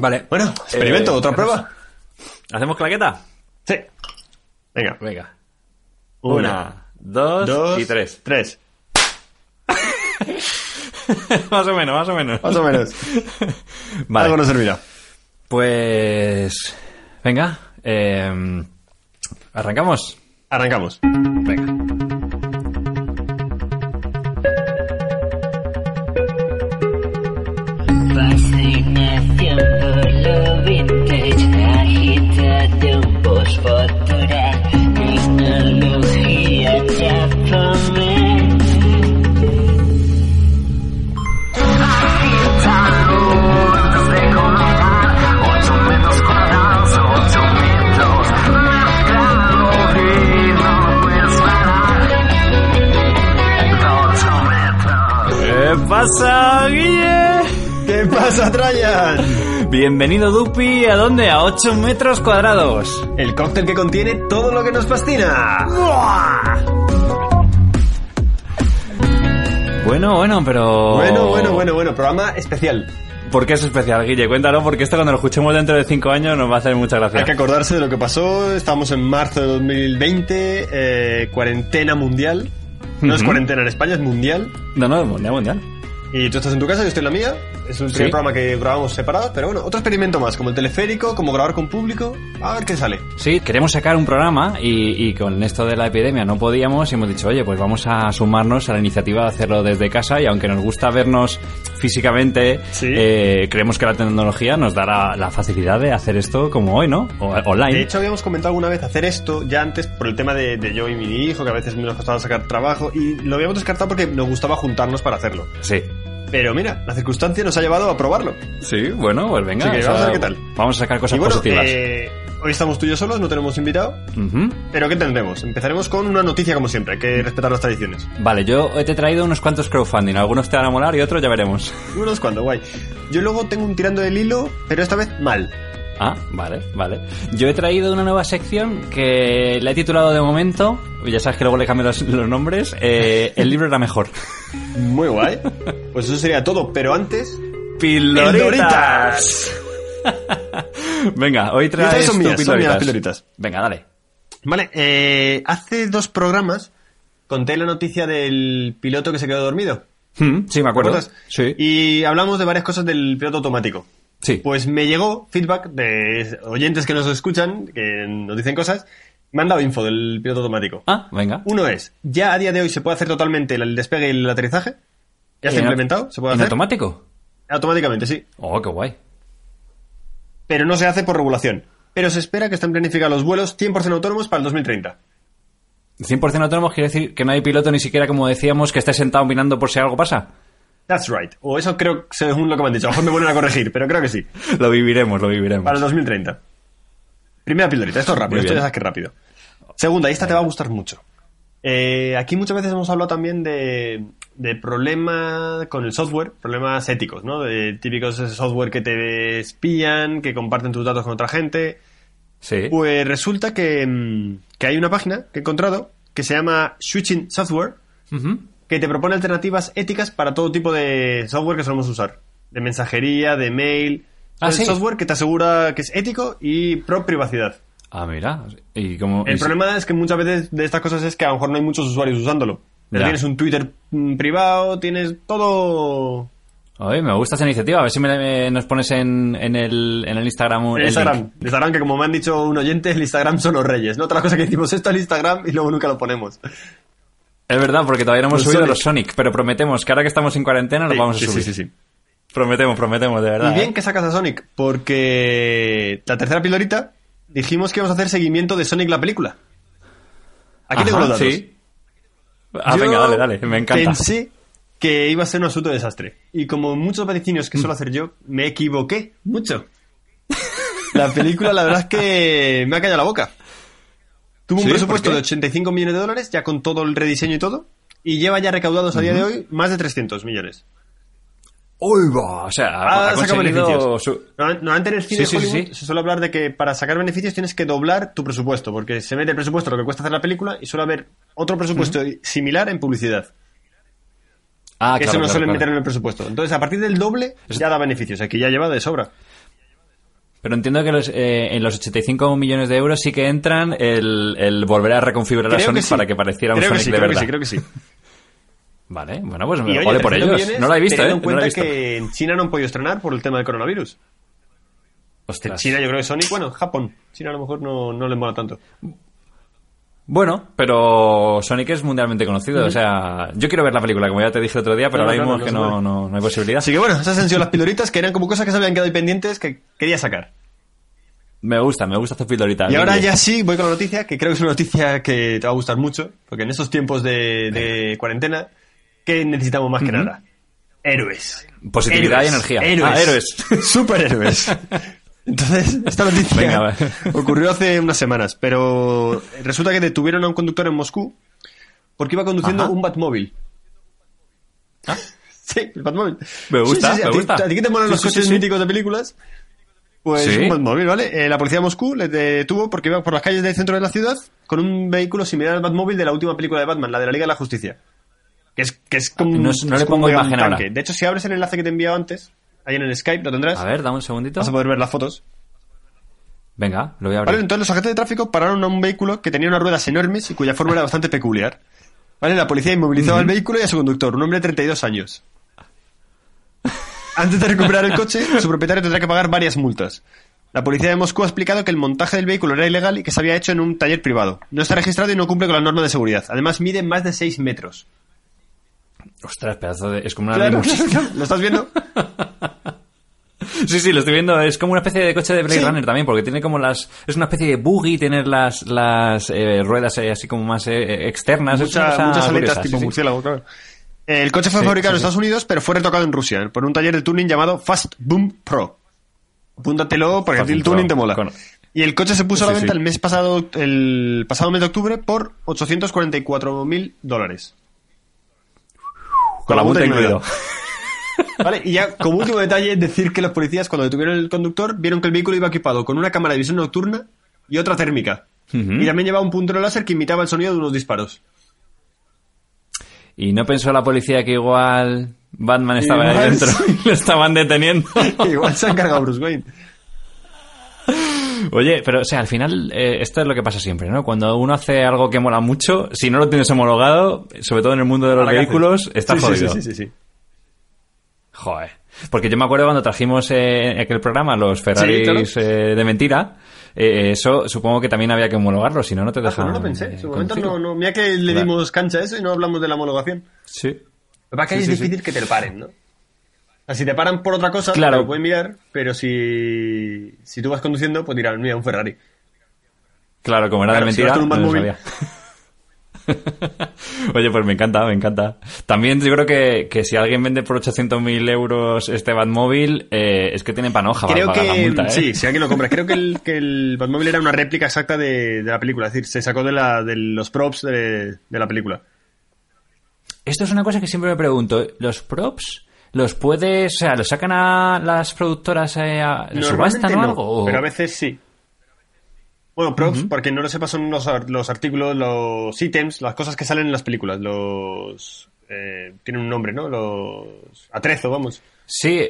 Vale. Bueno, experimento, Eh, otra ¿hacemos- prueba. ¿Hacemos claqueta? Sí. Venga. Venga. Una, Una, dos, dos y tres. Tres. más o menos, más o menos. Más o menos. Vale. Algo nos servirá. Pues. Venga. eh, ¿Arrancamos? Arrancamos. Venga. Pasa, Guille? ¿Qué pasa, Trayan? Bienvenido, Dupi. ¿A dónde? A 8 metros cuadrados. El cóctel que contiene todo lo que nos fascina. Bueno, bueno, pero. Bueno, bueno, bueno, bueno. Programa especial. ¿Por qué es especial, Guille? Cuéntalo, porque esto cuando lo escuchemos dentro de 5 años nos va a hacer mucha gracia. Hay que acordarse de lo que pasó. Estamos en marzo de 2020. eh, cuarentena mundial. No es cuarentena en España, es mundial. No, no, mundial, mundial. Y tú estás en tu casa, yo estoy en la mía. Es un primer Sí. programa que grabamos separados, pero bueno, otro experimento más, como el teleférico, como grabar con público. A ver qué sale. Sí, queremos sacar un programa y, y con esto de la epidemia no podíamos y hemos dicho, oye, pues vamos a sumarnos a la iniciativa de hacerlo desde casa y aunque nos gusta vernos físicamente, Sí. eh, creemos que la tecnología nos dará la facilidad de hacer esto como hoy, ¿no? O- online. De hecho, habíamos comentado alguna vez hacer esto ya antes por el tema de, de yo y mi hijo, que a veces nos costaba sacar trabajo, y lo habíamos descartado porque nos gustaba juntarnos para hacerlo. Sí. Pero mira, la circunstancia nos ha llevado a probarlo. Sí, bueno, pues venga. Así que vamos a ver qué tal. Vamos a sacar cosas y bueno, positivas. eh, hoy estamos tú y yo solos, no tenemos invitado. Pero ¿qué tendremos? Empezaremos con una noticia como siempre, hay que respetar las tradiciones. Vale, yo te he traído unos cuantos crowdfunding. Algunos te van a molar y otros ya veremos. Unos cuando, guay. Yo luego tengo un tirando del hilo, pero esta vez mal. Ah, vale, vale. Yo he traído una nueva sección que la he titulado de momento, ya sabes que luego le cambio los, los nombres, eh, el libro era mejor. Muy guay. Pues eso sería todo, pero antes... ¡Pildoritas! Venga, hoy traes son mías, son mías pildoritas. Venga, dale. Vale, eh, hace dos programas conté la noticia del piloto que se quedó dormido. Hmm, sí, me acuerdo. Y hablamos de varias cosas del piloto automático. Sí. Pues me llegó feedback de oyentes que nos escuchan, que nos dicen cosas. Me han dado info del piloto automático. Ah, venga. Uno es, ya a día de hoy se puede hacer totalmente el despegue y el aterrizaje. Ya está ¿En- implementado, se puede ¿En hacer. automático? Automáticamente, sí. Oh, qué guay. Pero no se hace por regulación. Pero se espera que estén planificados los vuelos 100% autónomos para el 2030. 100% autónomos quiere decir que no hay piloto ni siquiera, como decíamos, que esté sentado mirando por si algo pasa. That's right. O eso creo, según lo que me han dicho. A lo mejor me vuelven a corregir, pero creo que sí. Lo viviremos, lo viviremos. Para el 2030. Primera pildorita, esto es rápido, esto ya sabes que es rápido. Segunda, y esta te va a gustar mucho. Eh, aquí muchas veces hemos hablado también de, de problemas con el software, problemas éticos, ¿no? De típicos software que te espían, que comparten tus datos con otra gente. Sí. Pues resulta que, mm, que hay una página que he encontrado que se llama Switching Software, Ujú. Que te propone alternativas éticas para todo tipo de software que solemos usar. De mensajería, de mail. Ah, software que te asegura que es ético y pro privacidad. Ah, mira. Y como... El problema es que muchas veces de estas cosas es que a lo mejor no hay muchos usuarios usándolo. Pero tienes un Twitter mm, privado, tienes todo... Oye, me gusta esa iniciativa. A ver si me, me- nos pones en, en, el, en el Instagram un- El Instagram. link. Instagram, que como me han dicho un oyente, el Instagram son los reyes. No otra cosa que decimos esto al Instagram y luego nunca lo ponemos. Es verdad, porque todavía no hemos Los subido Sonic. los Sonic, pero prometemos que ahora que estamos en cuarentena los Sí, vamos a sí, subir. sí, sí, sí. Prometemos, prometemos, de verdad. Y bien ¿eh? que sacas a Sonic, porque la tercera pildorita dijimos que íbamos a hacer seguimiento de Sonic la película. Aquí tengo Ajá, los datos. Sí. Ah, Yo venga, dale, dale, me encanta. Pensé que iba a ser un absoluto desastre. Y como muchos vaticinios que Mm. suelo hacer yo, me equivoqué mucho. La película, la verdad es que me ha callado la boca. Tuvo un ¿Sí? presupuesto de 85 millones de dólares, ya con todo el rediseño y todo, y lleva ya recaudados a día de hoy más de 300 millones. Uy, va, o sea, Ha ha sacado beneficios. su- Normal- Normalmente en el cine Sí, de Hollywood sí. se suele hablar de que para sacar beneficios tienes que doblar tu presupuesto, porque se mete el presupuesto lo que cuesta hacer la película y suele haber otro presupuesto similar en publicidad. Ah, que claro, eso no claro, suelen claro. meter en el presupuesto. Entonces, a partir del doble, ya da beneficios. Aquí ya lleva de sobra. Pero entiendo que los, eh, en los 85 millones de euros sí que entran el, el volver a reconfigurar a Creo Sonic que sí. para que pareciera un creo que Sonic sí, de creo verdad. que sí, creo que sí. Vale, bueno, pues me jode por 300 ellos. millones, No lo he visto, ¿eh? en No lo he cuenta visto. que en China no han podido estrenar por el tema del coronavirus. En. China yo creo que Sonic, bueno, en Japón. China a lo mejor no, no les mola tanto. Bueno, pero Sonic es mundialmente conocido. O sea, yo quiero ver la película, como ya te dije el otro día, pero No, ahora no, mismo no, es que no no, hay posibilidad. Así que bueno, esas han sido las pildoritas que eran como cosas que se habían quedado pendientes que quería sacar. Me gusta, me gusta tu pildorita. Y ahora ya sí, voy con la noticia, que creo que es una noticia que te va a gustar mucho, porque en estos tiempos de, de cuarentena, ¿qué necesitamos más que nada? Héroes. Positividad Héroes. y energía. Héroes. Ah, héroes. Superhéroes. Entonces, esta noticia Venga, ocurrió hace unas semanas, pero resulta que detuvieron a un conductor en Moscú porque iba conduciendo Ajá. un Batmóvil. Ah. Sí, el Batmóvil. Me gusta, Sí, sí, sí, me ¿A ti- gusta. ¿A ti que te molan los coches míticos de películas? Pues Sí. un Batmóvil, ¿vale? Eh, la policía de Moscú le detuvo porque iba por las calles del centro de la ciudad con un vehículo similar al Batmóvil de la última película de Batman, la de la Liga de la Justicia. Que es, que es como, No- es no le como pongo imagen ahora. De hecho, si abres el enlace que te he enviado antes, ahí en el Skype lo tendrás, A ver, dame un segundito. vas a poder ver las fotos. Venga, lo voy a ¿Vale? abrir. Entonces los agentes de tráfico pararon a un vehículo que tenía unas ruedas enormes y cuya forma era bastante peculiar. ¿Vale? La policía inmovilizó al vehículo y a su conductor, un hombre de 32 años. Antes de recuperar el coche, su propietario tendrá que pagar varias multas. La policía de Moscú ha explicado que el montaje del vehículo era ilegal y que se había hecho en un taller privado. No está registrado y no cumple con las normas de seguridad. Además, mide más de 6 metros. Ostras, pedazo de... Es como una Claro. ¿Lo estás viendo? Sí, sí, lo estoy viendo. Es como una especie de coche de Blade Sí. Runner también, porque tiene como las... Es una especie de buggy, tener las, las eh, ruedas eh, así como más eh, externas. Mucha- muchas aletas tipo sí, sí. murciélago, claro. El coche fue Sí, fabricado sí, en sí. Estados Unidos, pero fue retocado en Rusia por un taller de tuning llamado Fast Boom Pro. Apúntatelo porque el Boom tuning Pro, te mola. con- Y el coche se puso a la venta sí. el mes pasado, el pasado mes de octubre por 844 mil dólares. Con la multa incluido. Vale, y ya como último detalle, decir que los policías cuando detuvieron el conductor vieron que el vehículo iba equipado con una cámara de visión nocturna y otra térmica. Y también llevaba un puntero láser que imitaba el sonido de unos disparos. Y no pensó la policía que igual Batman estaba ahí Igual dentro sí. y lo estaban deteniendo. Igual se ha encargado Bruce Wayne. Oye, pero o sea, al final eh, esto es lo que pasa siempre, ¿no? Cuando uno hace algo que mola mucho, si no lo tienes homologado, sobre todo en el mundo de los vehículos, sí, jodido. Sí, sí, sí, sí. Joder. Porque yo me acuerdo cuando trajimos eh, en aquel programa los Ferraris claro. eh, de mentira, eh, eso supongo que también había que homologarlo, si no, no te Ah, pues dejan. no lo pensé. En eh, su momento no, no. Mira que le Claro. dimos cancha a eso y no hablamos de la homologación. Sí. Lo que pasa es que ahí Sí, es sí, difícil que te lo paren, ¿no? O sea, si te paran por otra cosa, Claro. te lo pueden mirar, pero si, si tú vas conduciendo, pues dirán, mira, un Ferrari. Claro, como era Claro, de si mentira, vas con un no. Oye, pues me encanta, me encanta. También yo creo que, que si alguien vende por 800.000 euros este Batmóvil, eh, es que tiene panoja para Creo pagar que, la multa, ¿eh? sí, si alguien lo compra. Creo que el, que el Batmóvil era una réplica exacta de, de la película. Es decir, se sacó de, la, de los props de, de la película. Esto es una cosa que siempre me pregunto. ¿Los props los puedes, o sea, los sacan a las productoras eh, a subastan o no, algo? o- pero a veces sí. Bueno, props, porque no lo sepas, son los, los artículos, los ítems, las cosas que salen en las películas. Los. Eh, tienen un nombre, ¿no? Los. Atrezo, vamos. Sí,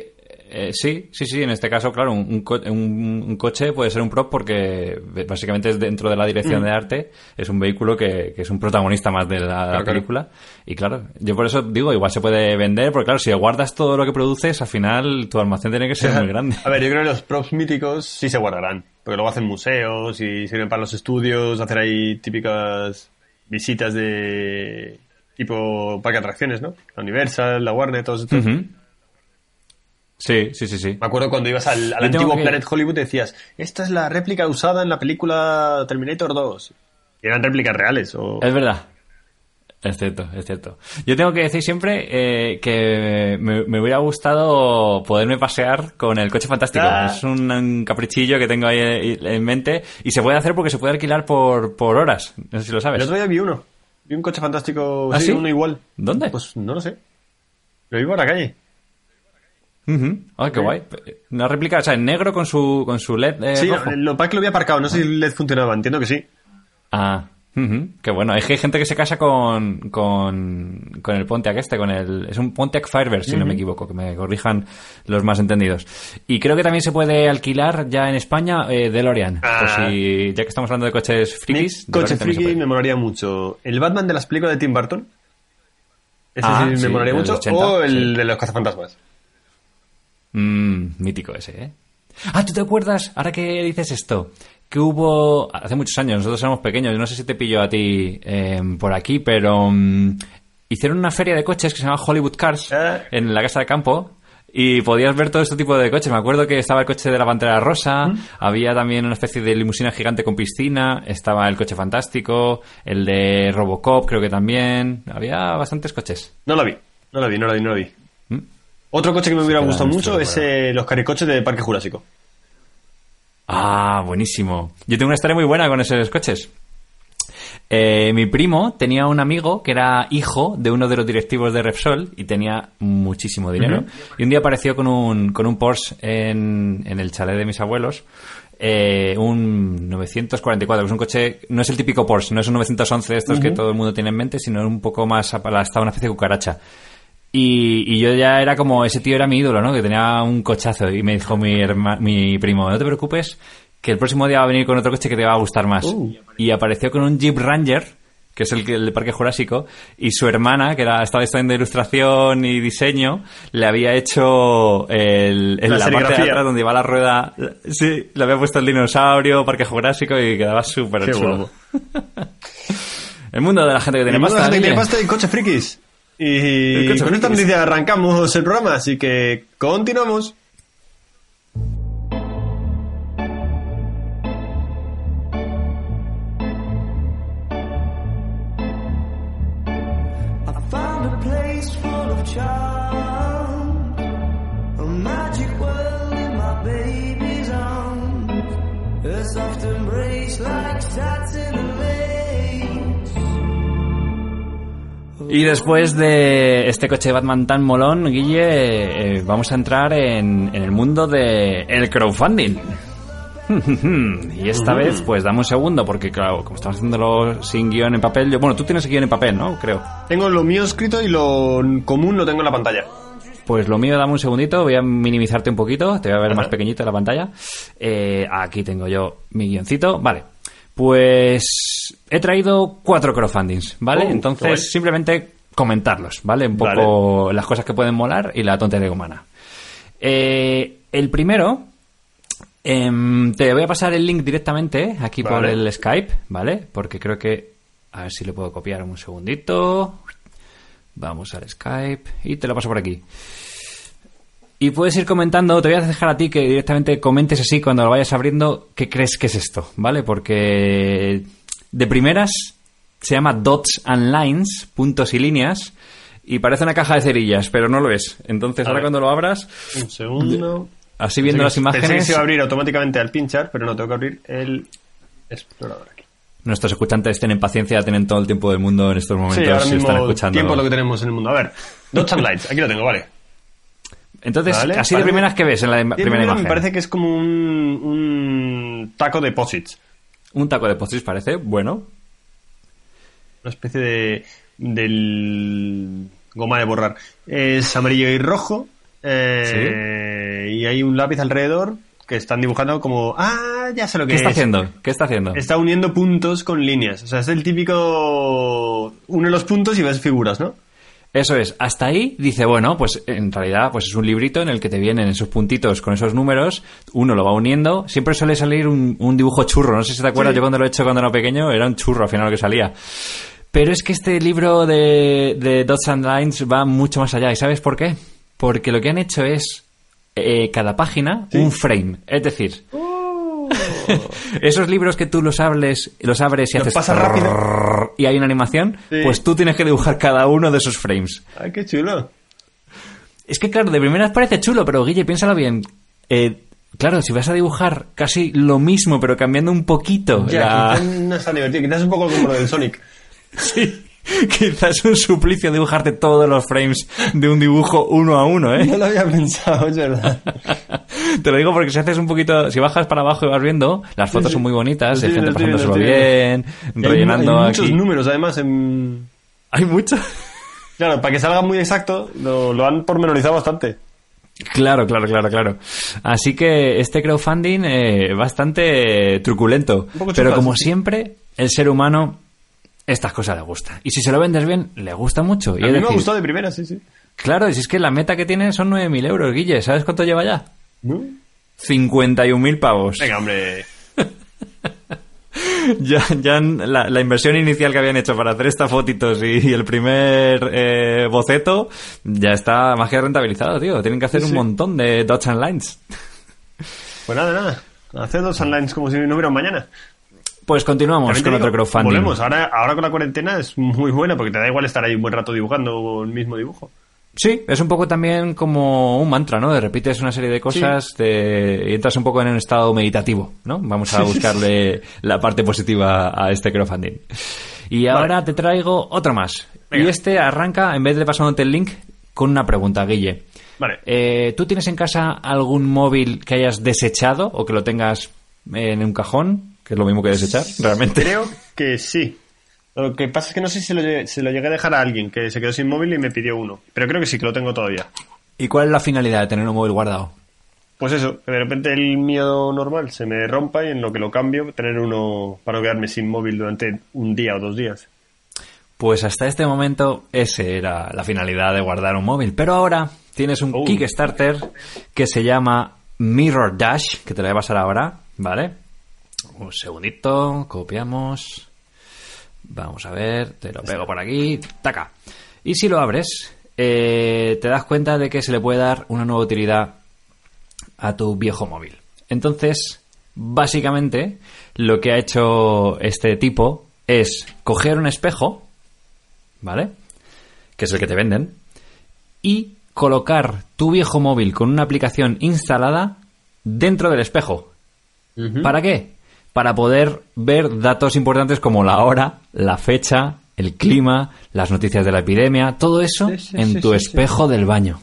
eh, sí, sí, sí. En este caso, claro, un, un co- un- un coche puede ser un prop porque básicamente es dentro de la dirección de arte. Es un vehículo que, que es un protagonista más de la, Mm. Claro, película. Y claro, yo por eso digo, igual se puede vender, porque claro, si guardas todo lo que produces, al final tu almacén tiene que ser muy grande. A ver, yo creo que los props míticos sí se guardarán. Porque luego hacen museos y sirven para los estudios, hacer ahí típicas visitas de tipo parque de atracciones, ¿no? La Universal, la Warner, todos estos. Sí, sí, sí, sí. Me acuerdo cuando ibas al, antiguo que- Planet Hollywood y decías, esta es la réplica usada en la película Terminator 2. Y eran réplicas reales. O... Es verdad. Es cierto, es cierto. Yo tengo que decir siempre eh, que me, me hubiera gustado poderme pasear con el coche fantástico. Ah. Es un, un caprichillo que tengo ahí en en mente y se puede hacer porque se puede alquilar por, por horas. No sé si lo sabes. El otro día vi uno. Vi un coche fantástico, ¿Ah, sí, sí? uno igual. ¿Dónde? Pues no lo sé. Lo vi por la calle. Ujú. Ay, qué guay. Una réplica, o sea, en negro con su, con su LED eh, sí, rojo. lo que es que lo vi aparcado. No sé si el LED funcionaba. Entiendo que sí. Ah, Ujú, Qué bueno. Hay gente que se casa con, con, con el Pontiac este, con el... Es un Pontiac Firebird, si no me equivoco, que me corrijan los más entendidos. Y creo que también se puede alquilar ya en España eh, DeLorean. Ah. Por si, ya que estamos hablando de coches frikis... Coche friki me molaría mucho. ¿El Batman de las películas de Tim Burton? Ese Ah, sí me sí, molaría mucho. 80, o el sí. de los cazafantasmas. Mm, mítico ese, ¿eh? Ah, ¿tú te acuerdas, ahora que dices esto, que hubo hace muchos años, nosotros éramos pequeños, no sé si te pilló a ti eh, por aquí, pero mm, hicieron una feria de coches que se llama Hollywood Cars Ah. en la casa de campo y podías ver todo este tipo de coches. Me acuerdo que estaba el coche de la Pantera Rosa, había también una especie de limusina gigante con piscina, estaba el coche fantástico, el de Robocop creo que también, había bastantes coches. No lo vi. No lo vi, no lo vi, no lo vi. Otro coche que me hubiera gustado mucho es eh, los caricoches de Parque Jurásico. Ah, buenísimo. Yo tengo una historia muy buena con esos coches. Eh, mi primo tenía un amigo que era hijo de uno de los directivos de Repsol y tenía muchísimo dinero. Y un día apareció con un, con un Porsche en, en el chalet de mis abuelos. eh, un 944, que es un coche, no es el típico Porsche, no es un 911 de estos que todo el mundo tiene en mente, sino un poco más aplastado, una especie de cucaracha. Y, y yo ya era como, ese tío era mi ídolo, ¿no? Que tenía un cochazo. Y me dijo mi, herma- mi primo, no te preocupes, que el próximo día va a venir con otro coche que te va a gustar más. Uh. Y apareció con un Jeep Ranger, que es el, que- el de Parque Jurásico, y su hermana, que era, estaba estudiando ilustración y diseño, le había hecho el, en La la, parte de atrás donde iba la rueda, sí, le había puesto el dinosaurio, Parque Jurásico, y quedaba súper chulo. El mundo de la gente que tiene El mundo de la pasta. gente que tiene pasta y coches frikis. Y con esta noticia arrancamos el programa, así que continuamos. Y después de este coche de Batman tan molón, Guille, eh, vamos a entrar en, en el mundo del el crowdfunding. y esta vez, pues dame un segundo, porque claro, como estamos haciéndolo sin guion en papel, yo, bueno, tú tienes el guion en papel, ¿no? Creo. Tengo lo mío escrito y lo común lo tengo en la pantalla. Pues lo mío, dame un segundito, voy a minimizarte un poquito, te voy a ver Ajá. más pequeñito en la pantalla. Eh, aquí tengo yo mi guioncito, vale. Pues he traído cuatro crowdfundings, ¿vale? Oh, Entonces, simplemente comentarlos, ¿vale? Un poco las cosas que pueden molar y la tontería humana. Eh, el primero, em, te voy a pasar el link directamente aquí por el Skype, ¿vale? Porque creo que... A ver si lo puedo copiar un segundito. Vamos al Skype y te lo paso por aquí. Y puedes ir comentando, te voy a dejar a ti que directamente comentes así cuando lo vayas abriendo qué crees que es esto, ¿vale? Porque de primeras se llama dots and lines, puntos y líneas, y parece una caja de cerillas, pero no lo es. Entonces A ahora ver. cuando lo abras, Un segundo. así viendo las que- Pensé que imágenes, se iba a abrir automáticamente al pinchar, pero no, tengo que abrir el explorador aquí. nuestros escuchantes tienen paciencia, tienen todo el tiempo del mundo en estos momentos Sí, ahora mismo están escuchando. tiempo es lo que tenemos en el mundo. A ver, Dots and Lights, aquí lo tengo, vale. Entonces, Vale, así de primeras que ves en la Sí, primera primero imagen. Me parece que es como un, un taco de posits. Un taco de postres parece, bueno, Una especie de. del. goma de borrar. Es amarillo y rojo. eh, Y hay un lápiz alrededor que están dibujando como. ¡Ah! Ya sé lo que ¿qué está es. haciendo? ¿Qué está haciendo? Está uniendo puntos con líneas. O sea, es el típico. Une los puntos y ves figuras, ¿no? Eso es, hasta ahí dice, bueno, pues en realidad pues es un librito en el que te vienen esos puntitos con esos números, uno lo va uniendo, siempre suele salir un, un dibujo churro, no sé si te acuerdas, Sí. yo cuando lo he hecho cuando era pequeño era un churro al final lo que salía. Pero es que este libro de, de Dots and Lines va mucho más allá, ¿y sabes por qué? Porque lo que han hecho es eh, cada página un frame, es decir, esos libros que tú los hables, los abres y Los haces pasas rápido. y hay una animación, Sí. pues tú tienes que dibujar cada uno de esos frames. ¡Ay, qué chulo! Es que, claro, de primeras parece chulo, pero Guille, piénsalo bien. Eh, claro, si vas a dibujar casi lo mismo, pero cambiando un poquito. Ya, la- quizás no divertido. Un poco como lo del Sonic. Sí. Quizás un suplicio dibujarte todos los frames de un dibujo uno a uno, ¿eh? No lo había pensado, es verdad. Te lo digo porque si haces un poquito, si bajas para abajo y vas viendo, las fotos sí. son muy bonitas, Lo hay gente pasándoselo bien, hay- rellenando hay muchos aquí. números, además, en... Hay mucho. Claro, para que salga muy exacto, lo, lo han pormenorizado bastante. Claro, claro, claro, claro. Así que este crowdfunding eh, bastante truculento. Pero como sí. siempre, el ser humano estas cosas le gusta. Y si se lo vendes bien, le gusta mucho. Y A mí me ha decir, gustado de primera, sí, sí. Claro, y si es que la meta que tiene son 9.000 euros, Guille. ¿Sabes cuánto lleva ya? ¿No? 51.000 pavos. Venga, hombre. Ya, ya la, la inversión inicial que habían hecho para hacer estas fotitos y, y el primer eh, boceto ya está más que rentabilizado, tío. Tienen que hacer Sí, un sí. montón de dots and lines. Pues nada, nada. Hacer dos online como si no hubiera mañana. Pues continuamos con digo, otro crowdfunding. Volvemos. Ahora, ahora con la cuarentena es muy buena porque te da igual estar ahí un buen rato dibujando el mismo dibujo. Sí, es un poco también como un mantra, ¿no? De repites una serie de cosas te- y entras un poco en un estado meditativo, ¿no? Vamos a buscarle la parte positiva a este crowdfunding. Y ahora te traigo otro más. Venga. Y este arranca, en vez de pasándote el link, con una pregunta, Guille. Vale. Eh, ¿Tú tienes en casa algún móvil que hayas desechado o que lo tengas en un cajón? Que es lo mismo que desechar, realmente. Creo que sí. Lo que pasa es que no sé si lo llegué, se lo llegué a dejar a alguien que se quedó sin móvil y me pidió uno. Pero creo que sí, que lo tengo todavía. ¿Y cuál es la finalidad de tener un móvil guardado? Pues eso, que de repente el mío normal se me rompa y en lo que lo cambio, tener uno para no quedarme sin móvil durante un día o dos días. Pues hasta este momento ese era la finalidad de guardar un móvil. Pero ahora tienes un Oh. Kickstarter que se llama Mirror Dash, que te lo voy a pasar ahora, ¿vale? Un segundito, copiamos. Vamos a ver, te lo pego por aquí, taca. Y si lo abres, eh, te das cuenta de que se le puede dar una nueva utilidad a tu viejo móvil. Entonces, básicamente, lo que ha hecho este tipo es coger un espejo, ¿vale? Que es el que te venden, y colocar tu viejo móvil con una aplicación instalada dentro del espejo. ¿Para qué? Para poder ver datos importantes como la hora, la fecha, el clima, las noticias de la epidemia, todo eso Sí, sí, en sí, tu espejo del baño.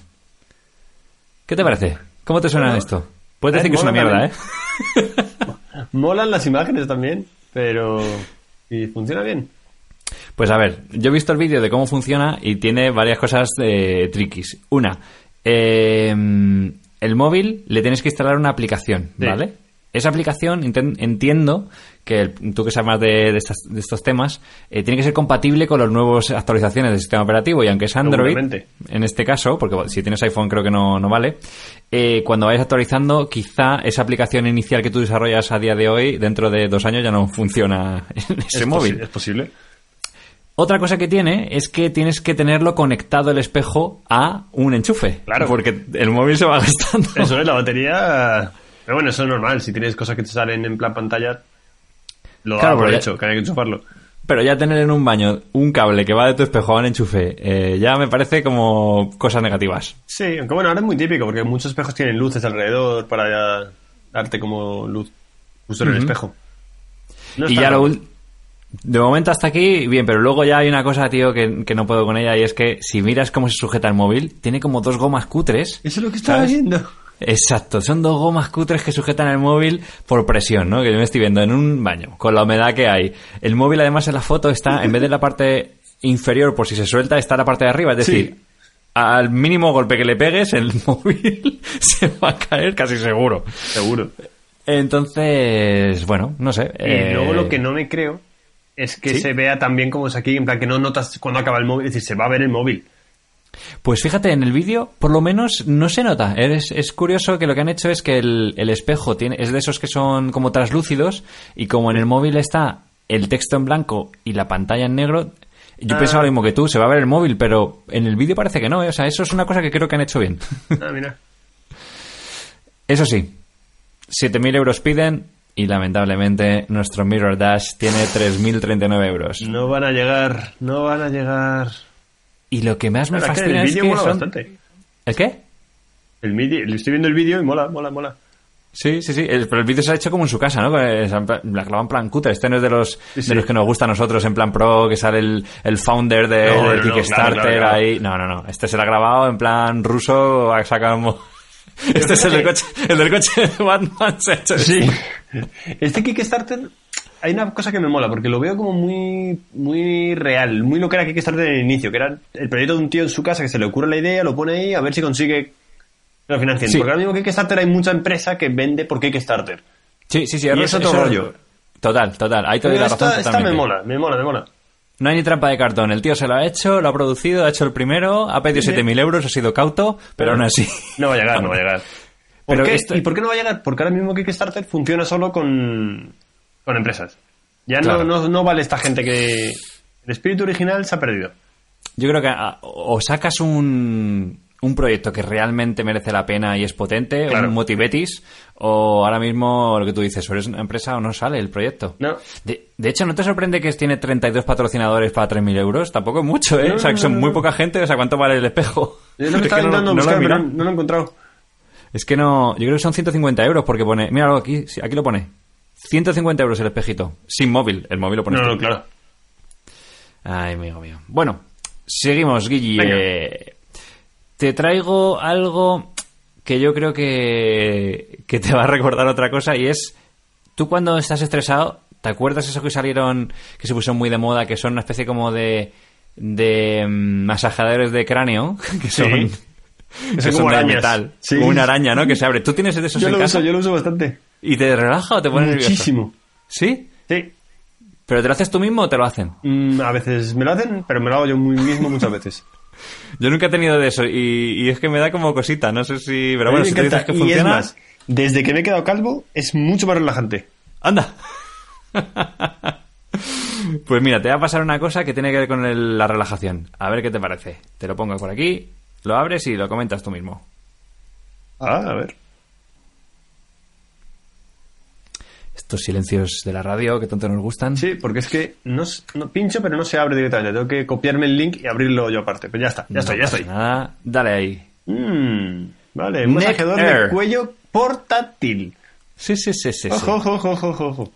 ¿Qué te parece? ¿Cómo te suena Bueno, esto? Puedes decir que es una mierda, ¿eh? Molan las imágenes también, pero... Y funciona bien. Pues a ver, yo he visto el vídeo de cómo funciona y tiene varias cosas eh, triquis. Una, eh, el móvil le tienes que instalar una aplicación. ¿vale? Esa aplicación, entiendo que el- tú que sabes más de, de estas- de estos temas, eh, tiene que ser compatible con las nuevas actualizaciones del sistema operativo y aunque es Android, en este caso, porque si tienes iPhone creo que no, no vale, eh, cuando vayas actualizando, quizá esa aplicación inicial que tú desarrollas a día de hoy, dentro de dos años ya no funciona en ese es móvil. es posible. Otra cosa que tiene es que tienes que tenerlo conectado el espejo a un enchufe. Claro. Porque el móvil se va gastando. Eso es, la batería... Pero bueno, eso es normal. Si tienes cosas que te salen en plan pantalla, lo Claro, pero ya- hecho, que hay que enchufarlo. Pero ya tener en un baño un cable que va de tu espejo a un enchufe, eh, ya me parece como cosas negativas. Sí, aunque bueno, ahora es muy típico porque muchos espejos tienen luces alrededor para darte como luz justo en el espejo. No y ya lo De momento hasta aquí, bien, pero luego ya hay una cosa, tío, que, que no puedo con ella y es que si miras cómo se sujeta el móvil, tiene como dos gomas cutres. Eso es lo que estaba ¿sabes? viendo. Exacto, son dos gomas cutres que sujetan el móvil por presión, ¿no? Que yo me estoy viendo en un baño, con la humedad que hay. El móvil además en la foto está, en vez de la parte inferior, por si se suelta, está la parte de arriba. Es decir, Sí. al mínimo golpe que le pegues, el móvil se va a caer casi seguro. Seguro. Entonces, bueno, no sé. Y eh, luego lo que no me creo es que ¿Sí? se vea tan bien como es aquí, en plan que no notas cuando acaba el móvil, es decir, se va a ver el móvil. Pues fíjate, en el vídeo por lo menos no se nota. Es, es curioso que lo que han hecho es que el, el espejo tiene, es de esos que son como translúcidos y como en el móvil está el texto en blanco y la pantalla en negro, yo Ah. pensaba lo mismo que tú, se va a ver el móvil, pero en el vídeo parece que no. ¿eh? O sea, eso es una cosa que creo que han hecho bien. Ah, mira. Eso sí, 7.000 euros piden y lamentablemente nuestro Mirror Dash tiene 3.039 euros. No van a llegar, no van a llegar. Y lo que más me verdad es que fascina el es vídeo que mola son... bastante. ¿El qué? El vídeo, estoy viendo el vídeo y mola, mola, mola. Sí, sí, sí. El- pero el vídeo se ha hecho como en su casa, ¿no? La graba en plan cutre. Este no es de los, Sí, sí. de los que nos gusta a nosotros, en plan pro, que sale el, el founder de, No, no, Kickstarter claro, claro, claro. ahí. No, no, no. Este se lo ha grabado en plan ruso, ha sacado... Este es el del coche, el del coche de Batman. Se ha hecho Sí. Este Kickstarter, hay una cosa que me mola, porque lo veo como muy, muy real, muy lo que era Kickstarter en el inicio, que era el proyecto de un tío en su casa que se le ocurre la idea, lo pone ahí a ver si consigue que lo financien. Sí. Porque ahora mismo Kickstarter hay mucha empresa que vende por Kickstarter. Sí, sí, sí. Y es otro rollo. Total, total. Ahí te doy la razón esta, me mola, me mola, me mola. No hay ni trampa de cartón. El tío se lo ha hecho, lo ha producido, ha hecho el primero, ha pedido Sí, sí. 7.000 euros, ha sido cauto, pero aún así. No va a llegar, no va a llegar. ¿Por Pero qué? esto- ¿Y por qué no va a llegar? Porque ahora mismo Kickstarter funciona solo con, con empresas. Ya Claro. no, no, no vale esta gente que... El espíritu original se ha perdido. Yo creo que ah, o sacas un, un proyecto que realmente merece la pena y es potente, Claro. un motivetis, o ahora mismo lo que tú dices, o eres una empresa o no sale el proyecto. No. De, de hecho, ¿no te sorprende que tiene 32 patrocinadores para 3.000 euros? Tampoco es mucho, ¿eh? No, o sea, que son muy poca gente. O sea, ¿cuánto vale el espejo? Es lo que Es estaba no- intentando lo he buscar, pero mirado. no lo he encontrado. Es que no, yo creo que son 150 euros porque pone, míralo aquí, sí, aquí lo pone. 150 euros el espejito, sin móvil, el móvil lo pones No, tú. no, claro. Ay, amigo mío. Bueno, seguimos, Guille. Te traigo algo que yo creo que, que te va a recordar otra cosa y es, tú cuando estás estresado, ¿te acuerdas eso que salieron, que se pusieron muy de moda, que son una especie como de, de mm, masajeadores de cráneo, que son, que son son de metal, Sí. como una araña, ¿no? Que se abre. ¿Tú tienes de esos Yo en lo casa? uso, yo lo uso bastante. ¿Y te relaja o te pone nervioso? Muchísimo. ¿Sí? Sí. ¿Pero te lo haces tú mismo o te lo hacen? Mm, a veces me lo hacen, pero me lo hago yo muy mismo muchas veces. Yo nunca he tenido de eso y, y es que me da como cosita, no sé si... Pero bueno, si tú dices que y funciona... es más, desde que me he quedado calvo, es mucho más relajante. ¡Anda! pues mira, te va a pasar una cosa que tiene que ver con el- la relajación. A ver qué te parece. Te lo pongo por aquí, lo abres y lo comentas tú mismo. Ah, a ver. Estos silencios de la radio que tanto nos gustan. Sí, porque es que no, pincho, pero no se abre directamente. Tengo que copiarme el link y abrirlo yo aparte. Pero ya está, ya No estoy, ya estoy. Nada, dale ahí. Mm, vale, un masajeador de cuello portátil. Sí, sí, sí, sí. Ojo, ojo, ojo, ojo.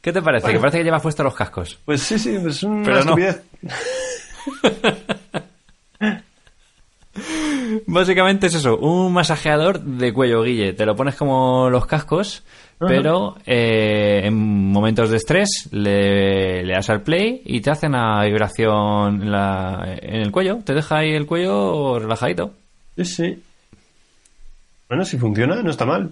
¿Qué te parece? Bueno. Que parece que llevas puestos los cascos. Pues sí, sí, pues una Pero no. Básicamente es eso, un masajeador de cuello, Guille. Te lo pones como los cascos, pero eh, en momentos de estrés le, le das al play y te hace una vibración en, la- en el cuello. Te deja ahí el cuello relajadito. Sí, sí. Bueno, si funciona, no está mal.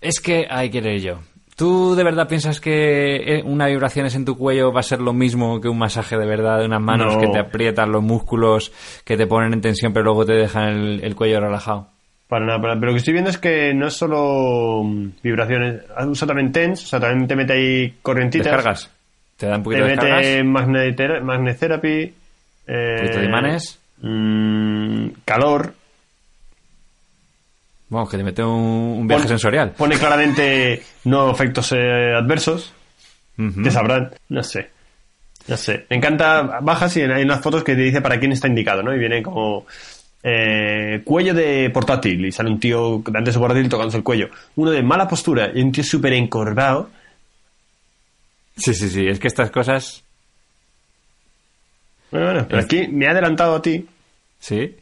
Es que hay que leer yo. ¿Tú de verdad piensas que eh, una vibración es en tu cuello va a ser lo mismo que un masaje de verdad de unas manos No. que te aprietan los músculos, que te ponen en tensión pero luego te dejan el, el cuello relajado? Para nada, para- pero lo que estoy viendo es que no es solo mm, vibraciones. Usa también TENS, o sea, también te mete ahí corrientitas. ¿Descargas? ¿Te da un Te poquito de descargas? mete magnetera- magnetherapy. Eh, poquito de imanes. mm, calor. Vamos, que te mete un, un viaje sensorial. Pone claramente no efectos eh, adversos. Que sabrán. No sé. No sé. Me encanta. Bajas y hay unas fotos que te dice para quién está indicado, ¿no? Y viene como. Eh, cuello de portátil. Y sale un tío delante de su portátil tocándose el cuello. Uno de mala postura y un tío súper encorvado. Sí, sí, sí. Es que estas cosas... Bueno, bueno, pero Es- aquí me he adelantado a ti Sí.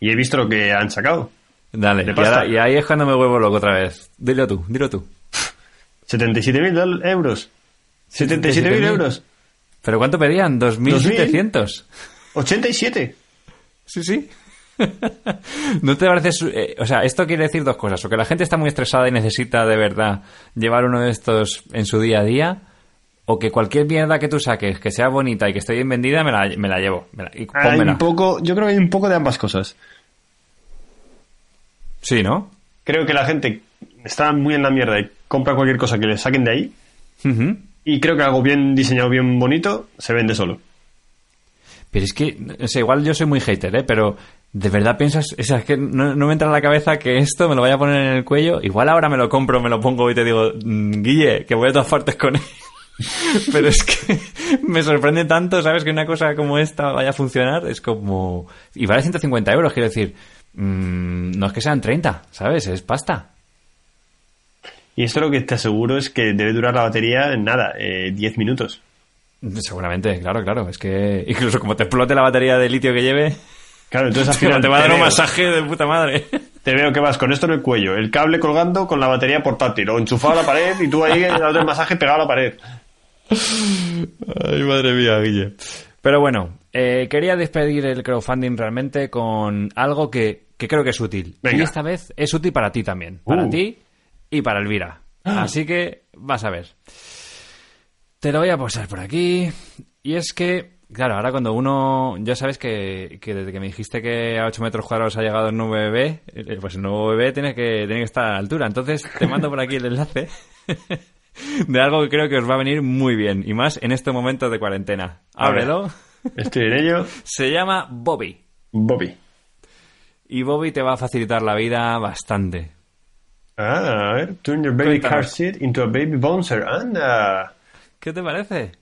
y he visto lo que han sacado. Dale. Y, ahora- y ahí es cuando me vuelvo loco otra vez. Dilo tú, dilo tú. 77.000 dol- euros. 77.000 77.000. euros. ¿Pero cuánto pedían? 2.700. 87. Sí, sí. ¿No te parece... eh, o sea, esto quiere decir dos cosas. O que la gente está muy estresada y necesita de verdad llevar uno de estos en su día a día. O que cualquier mierda que tú saques, que sea bonita y que esté bien vendida, me la, me la llevo. Me la- y Hay un poco, yo creo que hay un poco de ambas cosas. Sí, ¿no? Creo que la gente está muy en la mierda y compra cualquier cosa que le saquen de ahí. Y creo que algo bien diseñado, bien bonito, se vende solo. Pero es que, o sea, igual yo soy muy hater, ¿eh? Pero ¿de verdad piensas? O sea, es que no, me entra en la cabeza que esto me lo vaya a poner en el cuello. Igual ahora me lo compro, me lo pongo y te digo, "Mm, Guille, que voy a todas partes con él. Pero es que me sorprende tanto, ¿sabes? Que una cosa como esta vaya a funcionar. Es como... Y vale 150 euros, quiero decir. mm, no es que sean 30, ¿sabes? Es pasta. Y esto lo que te aseguro es que debe durar la batería en nada, eh, 10 minutos. Seguramente, claro, claro. Es que incluso como te explote la batería de litio que lleve, Claro, entonces al te final va a dar un veo- masaje de puta madre. Te veo que vas con esto en el cuello, el cable colgando con la batería portátil o enchufado a la pared y tú ahí dando el masaje pegado a la pared. Ay, madre mía, Guille. Pero bueno, eh, quería despedir el crowdfunding realmente con algo que, que creo que es útil. Venga. Y esta vez es útil para ti también. Para Uh. ti y para Elvira. Así que vas a ver. Te lo voy a posar por aquí. Y es que, claro, ahora cuando uno. Ya sabes que, que desde que me dijiste que a 8 metros cuadrados ha llegado el nuevo bebé, eh, pues el nuevo bebé tiene que, tiene que estar a la altura. Entonces te mando por aquí el enlace de algo que creo que os va a venir muy bien. Y más en estos momentos de cuarentena. Ábrelo. Estoy en ello. Se llama Bobby. Bobby. Y Bobby te va a facilitar la vida bastante. Ah, a ver. Turn your baby Cuéntanos. car seat into a baby bouncer. Anda. ¿Qué te parece?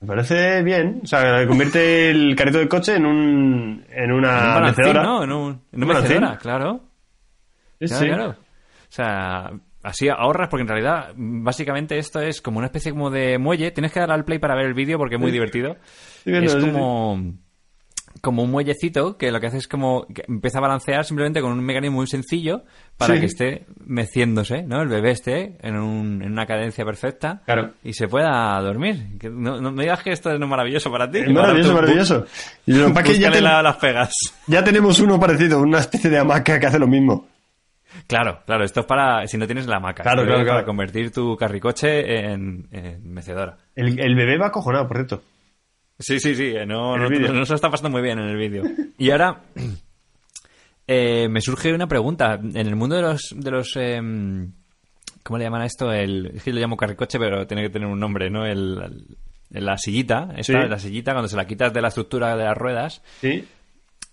Me parece bien. O sea, convierte el carrito del coche en un en En un una mecedora. ¿no? En un, en una ¿Un mecedora, balancín? claro. Sí, Claro, sí. claro. O sea, así ahorras porque en realidad, básicamente esto es como una especie como de muelle. Tienes que darle al play para ver el vídeo porque es muy divertido. es sí, sí. como, como un muellecito que lo que hace es como que empieza a balancear simplemente con un mecanismo muy sencillo para Sí. que esté meciéndose, ¿no? El bebé esté en, un- en una cadencia perfecta Claro. y se pueda dormir. Que no, no me digas que esto es maravilloso para ti. Es maravilloso, maravilloso. Y lo que ya, Búscale ten- la- las pegas. ya tenemos uno parecido, una especie de hamaca que hace lo mismo. Claro, claro, esto es para si no tienes la hamaca. Claro, claro, es Para claro. convertir tu carricoche en, en mecedora. El, el bebé va acojonado, por cierto. Sí, sí, sí, eh, no, no, no se está pasando muy bien en el vídeo. Y ahora eh, me surge una pregunta. En el mundo de los... De los em, ¿Cómo le llaman a esto? El, es que lo llamo carricoche, pero tiene que tener un nombre, ¿no? El, el- la sillita. Esta, Sí. La sillita, cuando se la quitas de la estructura de las ruedas, Sí.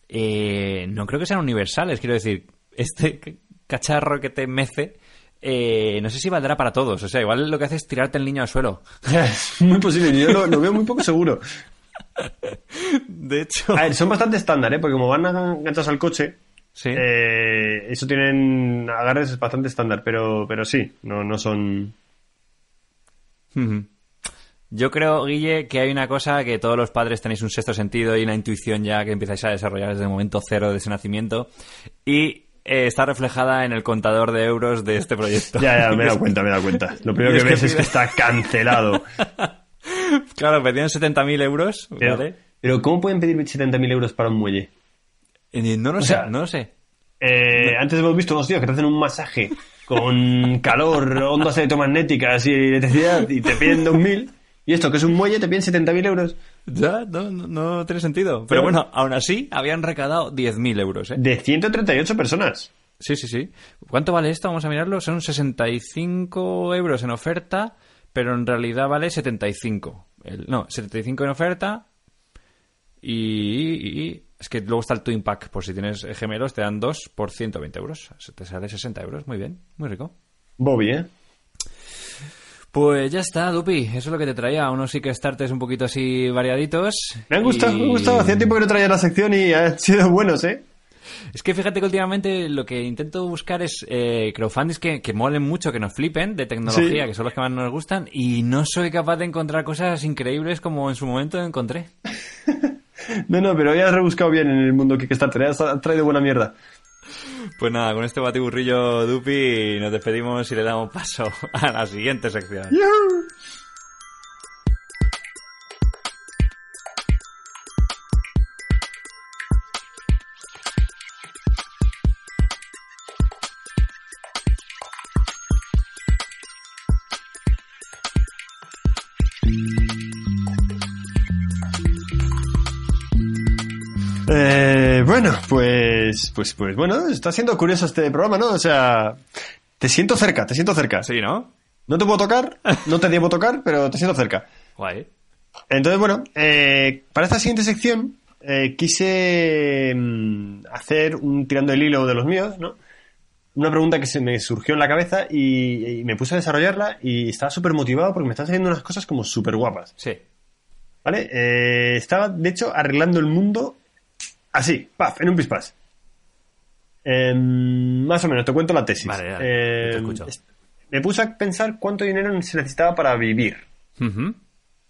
eh, no creo que sean universales. Quiero decir, este cacharro que te mece, eh, no sé si valdrá para todos. O sea, igual lo que hace es tirarte el niño al suelo. Es muy posible, yo lo, lo veo muy poco seguro. De hecho, A ver, son bastante estándar, ¿eh? Porque como van enganchados al coche, sí. eh, eso tienen agarres bastante estándar, pero, pero sí, no, no son... Yo creo, Guille, que hay una cosa que todos los padres tenéis un sexto sentido y una intuición ya que empezáis a desarrollar desde el momento cero de ese nacimiento y eh, está reflejada en el contador de euros de este proyecto. Ya, ya, me he dado cuenta, me he dado cuenta. Lo primero que ves es que está cancelado. Claro, pedían 70.000 euros, Pero, ¿vale? pero ¿cómo pueden pedir 70.000 euros para un muelle? Eh, No lo sé, sea, no lo sé. Eh, antes hemos visto unos tíos que te hacen un masaje con calor, ondas electromagnéticas y electricidad y te piden 2.000. Y esto, que es un muelle, te piden 70.000 euros. Ya, no, no, no tiene sentido. Pero bueno, aún así habían recaudado 10.000 euros, ¿eh? De 138 personas. Sí, sí, sí. ¿Cuánto vale esto? Vamos a mirarlo. Son 65 euros en oferta, pero en realidad vale 75. El- no, 75 en oferta y, y- y- Es que luego está el Twin Pack. Por si tienes gemelos, te dan dos por 120 euros. Se Te sale 60 euros. Muy bien, muy rico. Bobby, ¿eh? Pues ya está, Dupi. Eso es lo que te traía. Unos sí que starters un poquito así variaditos. Me han gustado, Y- me han gustado. Hacía tiempo que no traía la sección y han sido buenos, ¿eh? Es que fíjate que últimamente lo que intento buscar es eh, crowdfundings que, que molen mucho, que nos flipen de tecnología, Sí. que son los que más nos gustan, y no soy capaz de encontrar cosas increíbles como en su momento encontré. No, no, pero habías rebuscado bien en el mundo Kickstarter. Has has traído buena mierda. Pues nada, con este batiburrillo Dupi nos despedimos y le damos paso a la siguiente sección. Eh, bueno, pues, pues, pues bueno, está siendo curioso este programa, ¿no? O sea, te siento cerca, te siento cerca. Sí, ¿no? No te puedo tocar, no te debo tocar, pero te siento cerca. Guay. Entonces, bueno, eh, para esta siguiente sección eh, quise mm, hacer un tirando el hilo de los míos, ¿no? Una pregunta que se me surgió en la cabeza y, y me puse a desarrollarla y estaba súper motivado porque me están saliendo unas cosas como súper guapas, Sí. ¿vale? Eh, estaba, de hecho, arreglando el mundo así, paf, en un pispás. Em, más o menos, te cuento la tesis. Vale, dale, Em, te est- me puse a pensar cuánto dinero se necesitaba para vivir.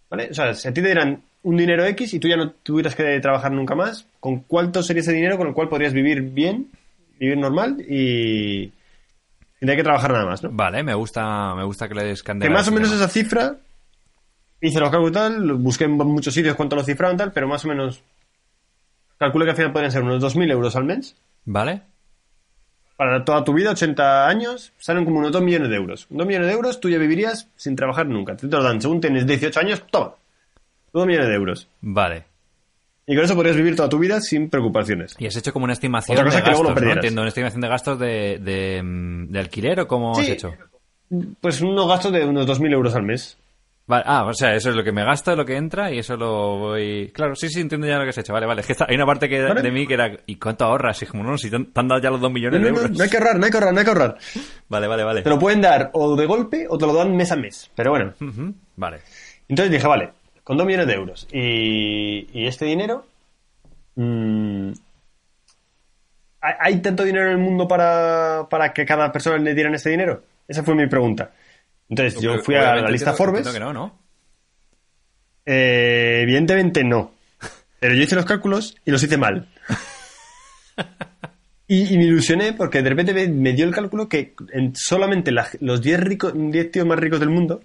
¿Vale? O sea, si a ti te dieran un dinero X y tú ya no tuvieras que trabajar nunca más, ¿con cuánto sería ese dinero con el cual podrías vivir bien, vivir normal y sin tener que trabajar nada más, ¿no? Vale, me gusta, me gusta que le des Que más o menos esa cifra, hice los cálculos y tal, busqué en muchos sitios cuánto lo cifraban y tal, pero más o menos calculé que al final podrían ser unos 2.000 euros al mes. Vale. Para toda tu vida, 80 años, salen como unos 2 millones de euros. 2 millones de euros tú ya vivirías sin trabajar nunca. Te lo dan, según tienes 18 años, toma. 2 millones de euros. Vale. Y con eso podrías vivir toda tu vida sin preocupaciones. Y has hecho como una estimación Otra cosa de que luego gastos, lo ¿no? Entiendo, una estimación de gastos de, de, mm, de alquiler o cómo has hecho. Pues unos gastos de unos 2.000 euros al mes. Vale, ah, o sea, eso es lo que me gasto, lo que entra y eso lo voy... Claro, sí, sí, entiendo ya lo que has hecho. Vale, vale. Es que está- hay una parte que Vale. de mí que era... ¿Y cuánto ahorras? Y como, no, si te han, te han dado ya los dos millones no, de euros. no hay que ahorrar, no hay que ahorrar, no hay que ahorrar. Vale, vale, vale. Te lo pueden dar o de golpe o te lo dan mes a mes. Pero bueno. Vale. Entonces dije, vale, con 2 millones de euros. Y, y este dinero... mm, ¿hay, hay tanto dinero en el mundo para, para que cada persona le dieran este dinero? Esa fue mi pregunta. Entonces yo fui a la lista entiendo- Forbes. entiendo que no, ¿no? Eh, evidentemente no. Pero yo hice los cálculos y los hice mal. Y, y me ilusioné porque de repente me, me dio el cálculo que en solamente la- los 10 ricos, 10 tíos más ricos del mundo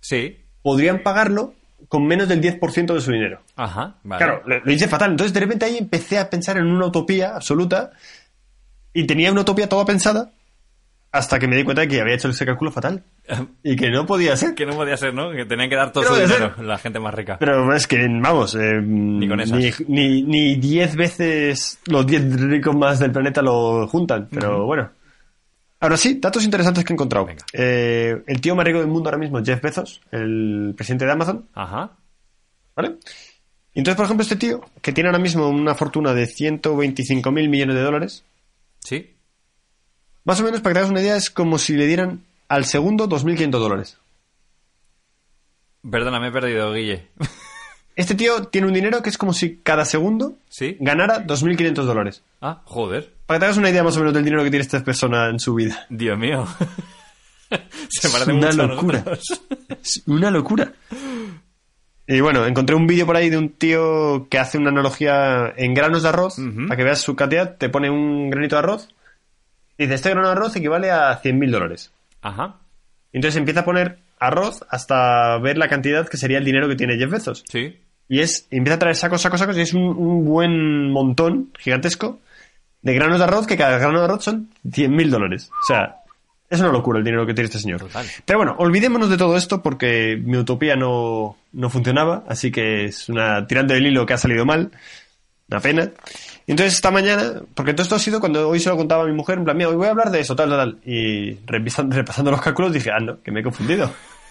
Sí. podrían pagarlo con menos del 10% de su dinero. Ajá, vale. Claro, lo, lo hice fatal. Entonces de repente ahí empecé a pensar en una utopía absoluta y tenía una utopía toda pensada hasta que me di cuenta de que había hecho ese cálculo fatal y que no podía ser. que no podía ser, ¿no? Que tenían que dar todo ¿Qué su dinero, ser? la gente más rica. Pero es que, vamos, eh, ni con esas. Ni, ni, ni diez veces los diez ricos más del planeta lo juntan. Pero bueno. Ahora sí, datos interesantes que he encontrado. Venga. Eh, el tío más rico del mundo ahora mismo Jeff Bezos, el presidente de Amazon. Ajá. ¿Vale? Y entonces, por ejemplo, este tío, que tiene ahora mismo una fortuna de 125 mil millones de dólares, Sí. Más o menos, para que te hagas una idea, es como si le dieran al segundo 2.500 dólares. Perdona, me he perdido, Guille. Este tío tiene un dinero que es como si cada segundo ¿Sí? ganara 2.500 dólares. Ah, joder. Para que te hagas una idea más o menos del dinero que tiene esta persona en su vida. Dios mío. Se Es parece una mucho a locura. Es una locura. Y bueno, encontré un vídeo por ahí de un tío que hace una analogía en granos de arroz, para que veas su cantidad, te pone un granito de arroz, dice, este grano de arroz equivale a 100.000 dólares. Ajá. Entonces empieza a poner arroz hasta ver la cantidad que sería el dinero que tiene Jeff Bezos. Sí. Y es, empieza a traer sacos, sacos, sacos, y es un, un buen montón gigantesco de granos de arroz, que cada grano de arroz son 100.000 dólares. O sea, es una locura el dinero que tiene este señor. Total. Pero bueno, olvidémonos de todo esto porque mi utopía no, no funcionaba, así que es una tirando del hilo que ha salido mal. Una pena. Y entonces esta mañana, porque todo esto ha sido cuando hoy se lo contaba a mi mujer, en plan, mira, hoy voy a hablar de eso, tal, tal, tal. Y revisando, repasando los cálculos dije, ah, no, que me he confundido.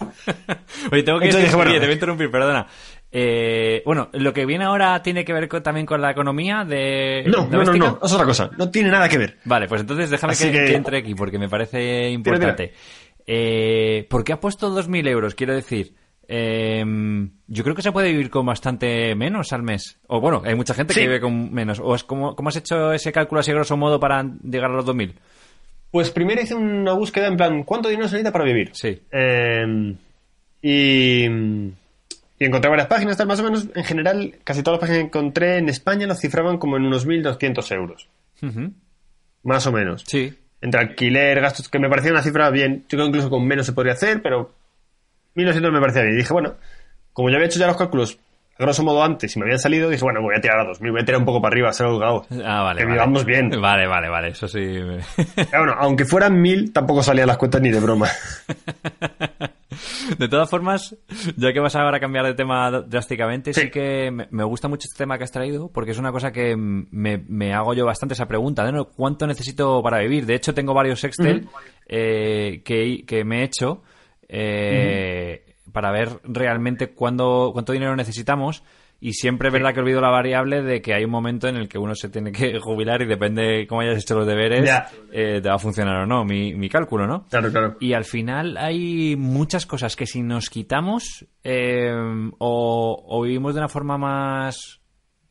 Oye, tengo que decir, bueno. Te voy a interrumpir, perdona. Eh, bueno, lo que viene ahora tiene que ver con- también con la economía de No, no, no, no, es otra cosa. No tiene nada que ver. Vale, pues entonces déjame que, que- que entre aquí porque me parece importante. Eh, ¿Por qué ha puesto 2.000 euros? Quiero decir, eh, yo creo que se puede vivir con bastante menos al mes. O bueno, hay mucha gente Sí. que vive con menos. ¿O es como, cómo has hecho ese cálculo así grosso modo para llegar a los 2.000? Pues primero hice una búsqueda en plan, ¿cuánto dinero se necesita para vivir? Sí. Eh, y, y encontré varias páginas, tal, más o menos, en general, casi todas las páginas que encontré en España lo cifraban como en unos 1.200 euros, más o menos. Sí. Entre alquiler, gastos, que me parecía una cifra bien, yo creo que incluso con menos se podría hacer, pero 1.200 me parecía bien. Y dije, bueno, como ya había hecho ya los cálculos, a grosso modo antes, y me habían salido, dije, bueno, voy a tirar a 2.000, voy a tirar un poco para arriba, a ser holgado. Ah, vale. Que vale. vivamos bien. Vale, vale, vale. Eso sí. Pero bueno, aunque fueran 1.000, tampoco salían las cuentas ni de broma. De todas formas, ya que vas ahora a cambiar de tema drásticamente, sí, Sí. que me, gusta mucho este tema que has traído, porque es una cosa que me, me hago yo bastante esa pregunta, ¿no? ¿Cuánto necesito para vivir? De hecho, tengo varios Excel eh, que, que me he hecho eh, para ver realmente cuándo, cuánto dinero necesitamos. Y siempre es verdad que olvido la variable de que hay un momento en el que uno se tiene que jubilar y depende cómo hayas hecho los deberes, Ya. eh, te va a funcionar o no, mi, mi cálculo, ¿no? Claro, claro. Y al final hay muchas cosas que si nos quitamos eh, o, o vivimos de una forma más,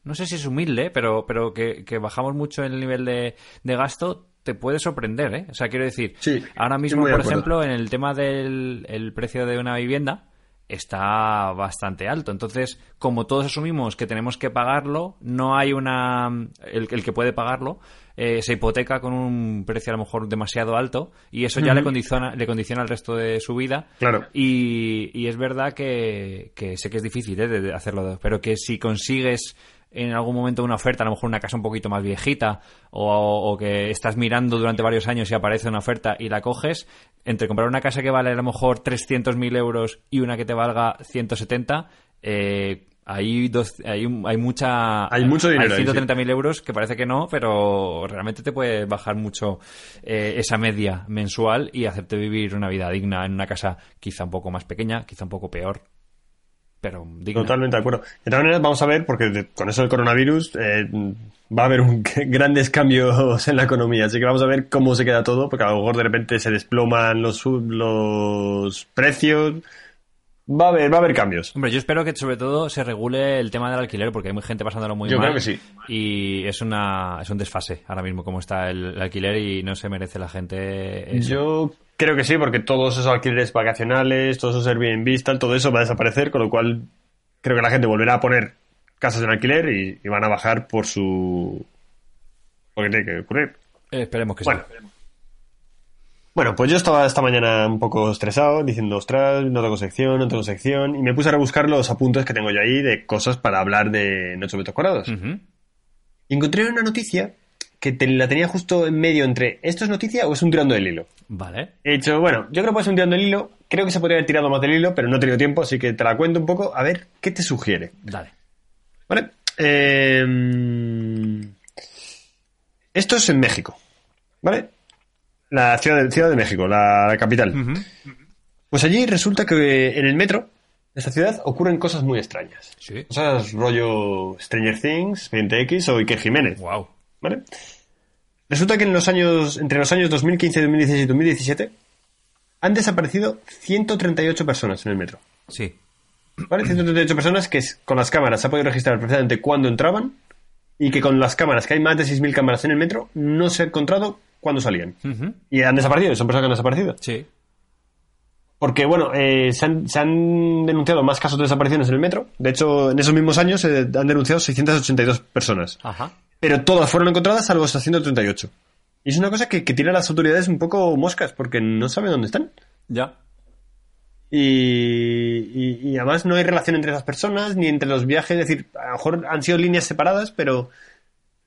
no sé si es humilde, pero, pero que, que bajamos mucho el nivel de, de gasto, te puede sorprender, ¿eh? O sea, quiero decir, Sí, ahora mismo, por ejemplo, en el tema del el precio de una vivienda está bastante alto. Entonces, como todos asumimos que tenemos que pagarlo, no hay una... El, el que puede pagarlo eh, se hipoteca con un precio a lo mejor demasiado alto y eso ya le, condiciona, le condiciona el resto de su vida. Claro. Y, y es verdad que, que sé que es difícil ¿eh? de hacerlo, pero que si consigues en algún momento una oferta, a lo mejor una casa un poquito más viejita, o, o que estás mirando durante varios años y aparece una oferta y la coges, entre comprar una casa que vale a lo mejor 300.000 euros y una que te valga 170, eh, hay, dos, hay, hay mucha... Hay mucho dinero sí. 130.000 euros, que parece que no, pero realmente te puede bajar mucho eh, esa media mensual y hacerte vivir una vida digna en una casa quizá un poco más pequeña, quizá un poco peor, pero digna. Totalmente de acuerdo. De todas maneras, vamos a ver, porque de- con eso del coronavirus eh, va a haber un- grandes cambios en la economía. Así que vamos a ver cómo se queda todo, porque a lo mejor de repente se desploman los, los precios. Va a haber, va a haber cambios. Hombre, yo espero que sobre todo se regule el tema del alquiler porque hay mucha gente pasándolo muy Yo mal. creo que sí. Y es una es un desfase ahora mismo como está el, el alquiler y no se merece la gente eso. Yo creo que sí, porque todos esos alquileres vacacionales, todos esos Airbnb, tal, todo eso va a desaparecer, con lo cual creo que la gente volverá a poner casas en alquiler y, y van a bajar por su... Porque tiene que ocurrir. Eh, esperemos que Bueno. sí. Bueno, pues yo estaba esta mañana un poco estresado, diciendo, ostras, no tengo sección, no tengo sección, y me puse a rebuscar los apuntes que tengo yo ahí de cosas para hablar de 8 metros cuadrados. Y encontré una noticia que te- la tenía justo en medio entre, ¿esto es noticia o es un tirando del hilo? Vale. He dicho, bueno, yo creo que puede ser un tirando del hilo, creo que se podría haber tirado más del hilo, pero no he tenido tiempo, así que te la cuento un poco, a ver, ¿qué te sugiere? Dale. ¿Vale? Eh, esto es en México, ¿vale? La ciudad de, ciudad de México, la, la capital. Pues allí resulta que en el metro de esta ciudad ocurren cosas muy extrañas. Sí. Cosas rollo Stranger Things, Expediente X o Iker Jiménez, Wow. ¿Vale? Resulta que en los años, entre los años 2015, 2016 y 2017 han desaparecido 138 personas en el metro. Sí. ¿Vale? 138 personas que con las cámaras se ha podido registrar perfectamente cuándo entraban y que con las cámaras, que hay más de 6.000 cámaras en el metro, no se ha encontrado cuándo salían. Y han desaparecido, son personas que han desaparecido. Sí. Porque, bueno, eh, se, han, se han denunciado más casos de desapariciones en el metro. De hecho, en esos mismos años se han denunciado 682 personas. Ajá. Pero todas fueron encontradas salvo estas 138. Y es una cosa que, que tiene a las autoridades un poco moscas porque no saben dónde están. Ya. Y, y- y además no hay relación entre esas personas ni entre los viajes. Es decir, a lo mejor han sido líneas separadas, pero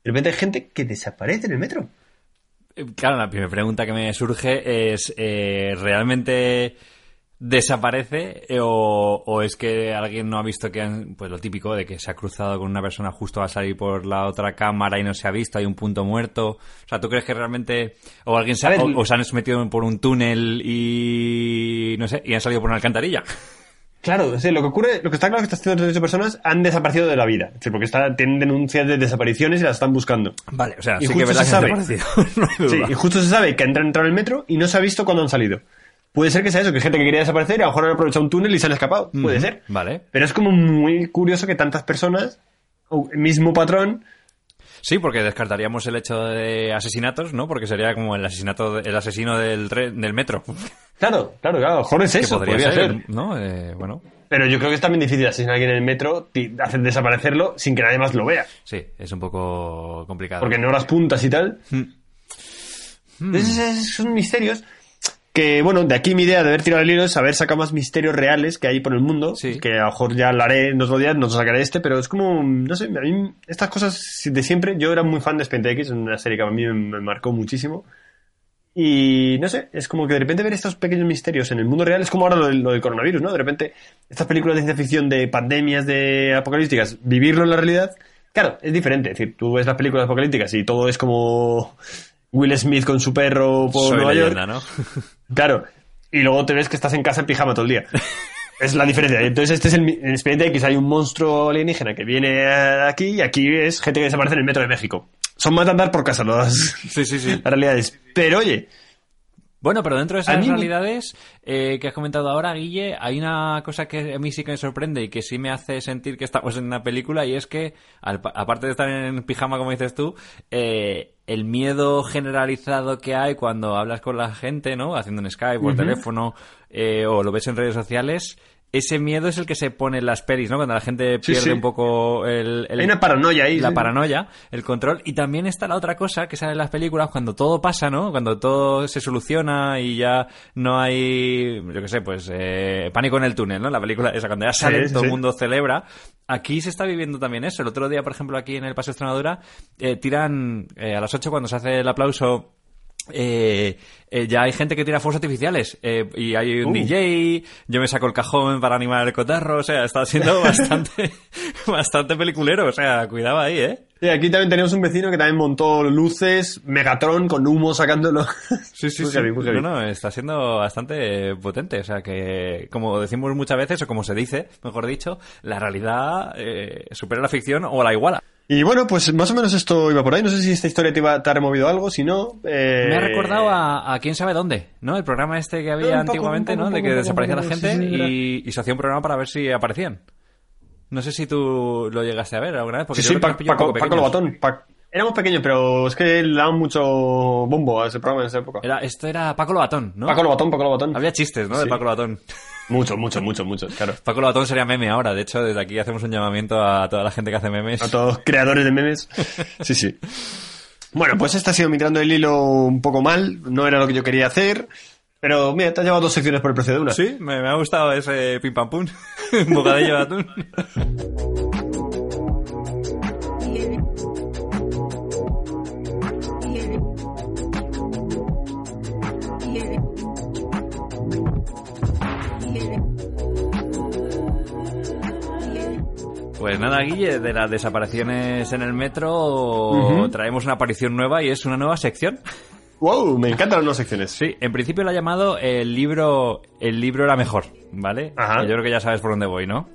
de repente hay gente que desaparece en el metro. Eh, Claro, la primera pregunta que me surge es, eh, ¿realmente desaparece eh, o, o es que alguien no ha visto que, han- pues lo típico de que se ha cruzado con una persona justo a salir por la otra cámara y no se ha visto, hay un punto muerto? O sea, ¿tú crees que realmente, o alguien se, ha- o, o se han metido por un túnel y, no sé, y han salido por una alcantarilla? Claro, decir, lo que ocurre, lo que está claro es que estas 138 personas han desaparecido de la vida. Es decir, porque está- tienen denuncias de desapariciones y las están buscando. Vale, o sea, Y sí justo se que han sabe. no Sí, y justo se sabe que han entrado en el metro y no se ha visto cuándo han salido. Puede ser que sea eso, que hay gente que quería desaparecer y a lo mejor han aprovechado un túnel y se han escapado. Puede ser. Vale. Pero es como muy curioso que tantas personas, o el mismo patrón, Sí, porque descartaríamos el hecho de asesinatos, ¿no? Porque sería como el asesinato, el asesino del, tre- del metro. Claro, claro, claro, a lo mejor es eso, podría podría ser, ser. ¿no? Eh, bueno, Pero yo creo que es también difícil asesinar a alguien en el metro, hacer desaparecerlo sin que nadie más lo vea. sí, es un poco complicado. Porque en horas puntas y tal. Mm. Entonces es- son misterios que, bueno, de aquí mi idea de haber tirado el hilo es haber sacado más misterios reales que hay por el mundo. Sí. Que a lo mejor ya lo haré en otros días, no sacaré este, pero es como, no sé, a mí estas cosas de siempre, yo era muy fan de Expediente X, una serie que a mí me, me marcó muchísimo. Y no sé, es como que de repente ver estos pequeños misterios en el mundo real es como ahora lo del, lo del coronavirus, ¿no? De repente, estas películas de ciencia ficción de pandemias, de apocalípticas, vivirlo en la realidad, claro, es diferente. Es decir, tú ves las películas apocalípticas y todo es como Will Smith con su perro por Soy Nueva leyenda, York. ¿no? Claro. Y luego te ves que estás en casa en pijama todo el día. Es la diferencia. Entonces, este es el, en Expediente X hay un monstruo alienígena que viene aquí y aquí es gente que desaparece en el metro de México. Son más de andar por casa las, Sí, sí, sí. las realidades. Pero oye, Bueno, pero dentro de esas mí realidades eh, que has comentado ahora, Guille, hay una cosa que a mí sí que me sorprende y que sí me hace sentir que estamos en una película y es que, al- aparte de estar en pijama, como dices tú, eh, el miedo generalizado que hay cuando hablas con la gente, ¿no? Haciendo un Skype por teléfono eh, o lo ves en redes sociales, ese miedo es el que se pone en las pelis, ¿no? Cuando la gente pierde sí. un poco el... el- Hay una paranoia ahí. la sí. paranoia, el control. Y también está la otra cosa que sale en las películas cuando todo pasa, ¿no? Cuando todo se soluciona y ya no hay, yo qué sé, pues eh, pánico en el túnel, ¿no? La película esa, cuando ya sale, todo el mundo celebra. Aquí se está viviendo también eso. El otro día, por ejemplo, aquí en el Paseo Extremadura, eh, tiran eh, a las 8 cuando se hace el aplauso. Eh, eh, ya hay gente que tira fuegos artificiales eh, y hay un Uh. DJ, yo me saco el cajón para animar el cotarro, o sea, está siendo bastante, bastante peliculero, o sea, cuidado ahí, ¿eh? Sí, aquí también tenemos un vecino que también montó luces, Megatron con humo sacándolo. Sí, sí, sí. heavy. No, no, está siendo bastante potente. O sea que, como decimos muchas veces, o como se dice, mejor dicho, la realidad eh, supera la ficción o la iguala. Y bueno, pues más o menos esto iba por ahí. No sé si esta historia te, iba- te ha removido algo, si no... eh, Me ha recordado a, a quién sabe dónde, ¿no? El programa este que había poco, antiguamente, poco, ¿no? De que desaparecía la gente sí, y, y se hacía un programa para ver si aparecían. No sé si tú lo llegaste a ver alguna vez, porque Sí, yo sí, Paco, Paco. Lobatón. Éramos pequeños, pero es que le daban mucho bombo a ese programa en esa época. Era, esto era Paco Lobatón, ¿no? Paco Lobatón, Paco Lobatón. Había chistes, ¿no? De. Paco Lobatón. Mucho, mucho, mucho, mucho, claro. Paco Lobatón sería meme ahora. De hecho, desde aquí hacemos un llamamiento a toda la gente que hace memes. A todos los creadores de memes. Sí, sí. Bueno, pues esta ha sido mirando el hilo un poco mal. No era lo que yo quería hacer. Pero mira, te has llevado dos secciones por el precio de una. Sí, me, me ha gustado ese pim pam pum. Un bocadillo de atún. Pues nada, Guille, de las desapariciones en el metro traemos una aparición nueva y es una nueva sección. Wow, me encantan las nuevas secciones. Sí, en principio lo ha llamado el libro El libro era mejor, ¿vale? Ajá. Yo creo que ya sabes por dónde voy, ¿no?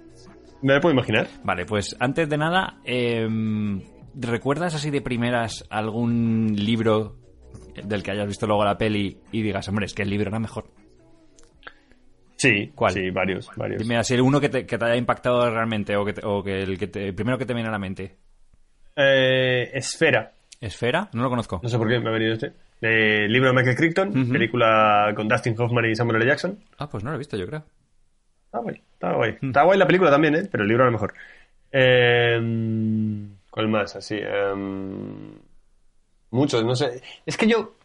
Me lo puedo imaginar. Vale, pues antes de nada, em, ¿recuerdas así de primeras algún libro del que hayas visto luego la peli y digas, hombre, es que el libro era mejor? Sí, ¿Cuál? Sí, varios, varios. Dime así uno que te, que te haya impactado realmente o que, te- o que el, que te- el primero que te viene a la mente. Eh, Esfera. ¿Esfera? No lo conozco. No sé por qué me ha venido este. Eh, libro de Michael Crichton, película con Dustin Hoffman y Samuel L. Jackson. Ah, pues no lo he visto, yo creo. Está guay, está guay. Mm. Está guay la película también, ¿eh? Pero el libro a lo mejor. Eh, ¿Cuál más? Así. eh, muchos, no sé. Es que yo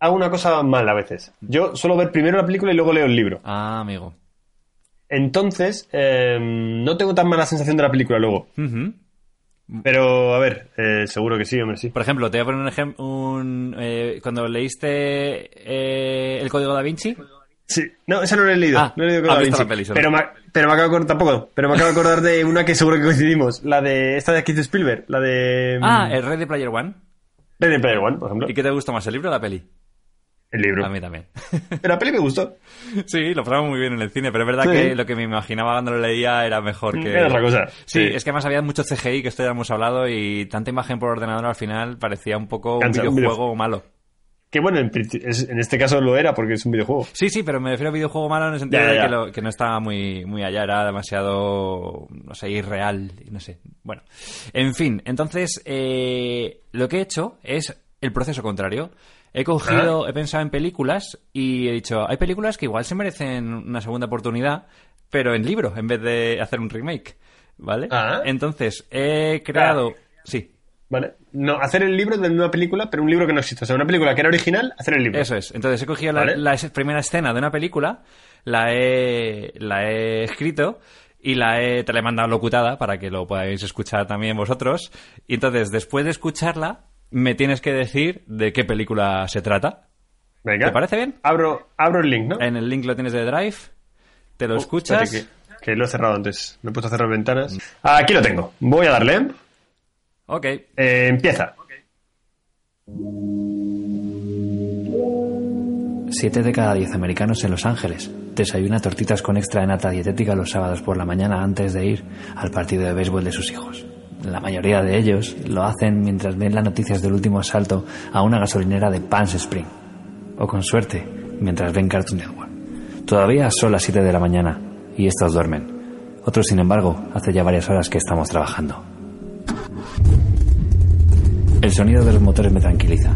hago una cosa mal a veces. Yo suelo ver primero la película y luego leo el libro. Ah, amigo. Entonces, eh, no tengo tan mala sensación de la película luego. Pero, a ver, eh, seguro que sí, hombre, sí. Por ejemplo, te voy a poner un ejemplo. Un, eh, cuando leíste eh, El Código da Vinci. Sí, no, esa no la he leído. Ah, no he leído has Código Da Vinci. peli pero, me, pero me acabo de acordar, tampoco, pero me acabo de acordar de una que seguro que coincidimos. La de esta de Keith Spielberg, la de Ah, el Red de Player One. Ready Player One, por ejemplo. ¿Y qué te gustó más, el libro o la peli? El libro. A mí también. Pero la peli me gustó. sí, lo pasamos muy bien en el cine, pero es verdad Sí. que lo que me imaginaba cuando lo leía era mejor que... Era otra cosa. Sí, Sí. es que además había mucho CGI, que esto ya hemos hablado, y tanta imagen por ordenador al final parecía un poco Cansa, un un videojuego malo. Que bueno, en, en este caso lo era porque es un videojuego. Sí, sí, pero me refiero a videojuego malo en el sentido Ya, ya, de ya. que, lo- que no estaba muy, muy allá, era demasiado, no sé, irreal, no sé. Bueno, en fin, entonces eh, lo que he hecho es el proceso contrario. He cogido, he pensado en películas y he dicho, hay películas que igual se merecen una segunda oportunidad, pero en libro, en vez de hacer un remake, ¿vale? Ah. Entonces, he creado... Sí, ¿Vale? No, hacer el libro de una película, pero un libro que no existe. O sea, una película que era original, hacer el libro. Eso es. Entonces he cogido la, Vale. la es- primera escena de una película, la he, la he escrito y la he, te la he mandado locutada para que lo podáis escuchar también vosotros. Y entonces, después de escucharla, me tienes que decir de qué película se trata. Venga. ¿Te parece bien? Abro, abro el link, ¿no? En el link lo tienes de Drive, te lo Oh, escuchas. que, que lo he cerrado antes. Me he puesto a cerrar ventanas. Aquí lo tengo. Voy a darle. Ok. Eh, empieza. Siete de cada diez americanos en Los Ángeles desayuna tortitas con extra de nata dietética los sábados por la mañana antes de ir al partido de béisbol de sus hijos. La mayoría de ellos lo hacen mientras ven las noticias del último asalto a una gasolinera de Palm Spring. O con suerte, mientras ven Cartoon Network. Todavía son las 7 de la mañana y estos duermen. Otros, sin embargo, hace ya varias horas que estamos trabajando. El sonido de los motores me tranquiliza.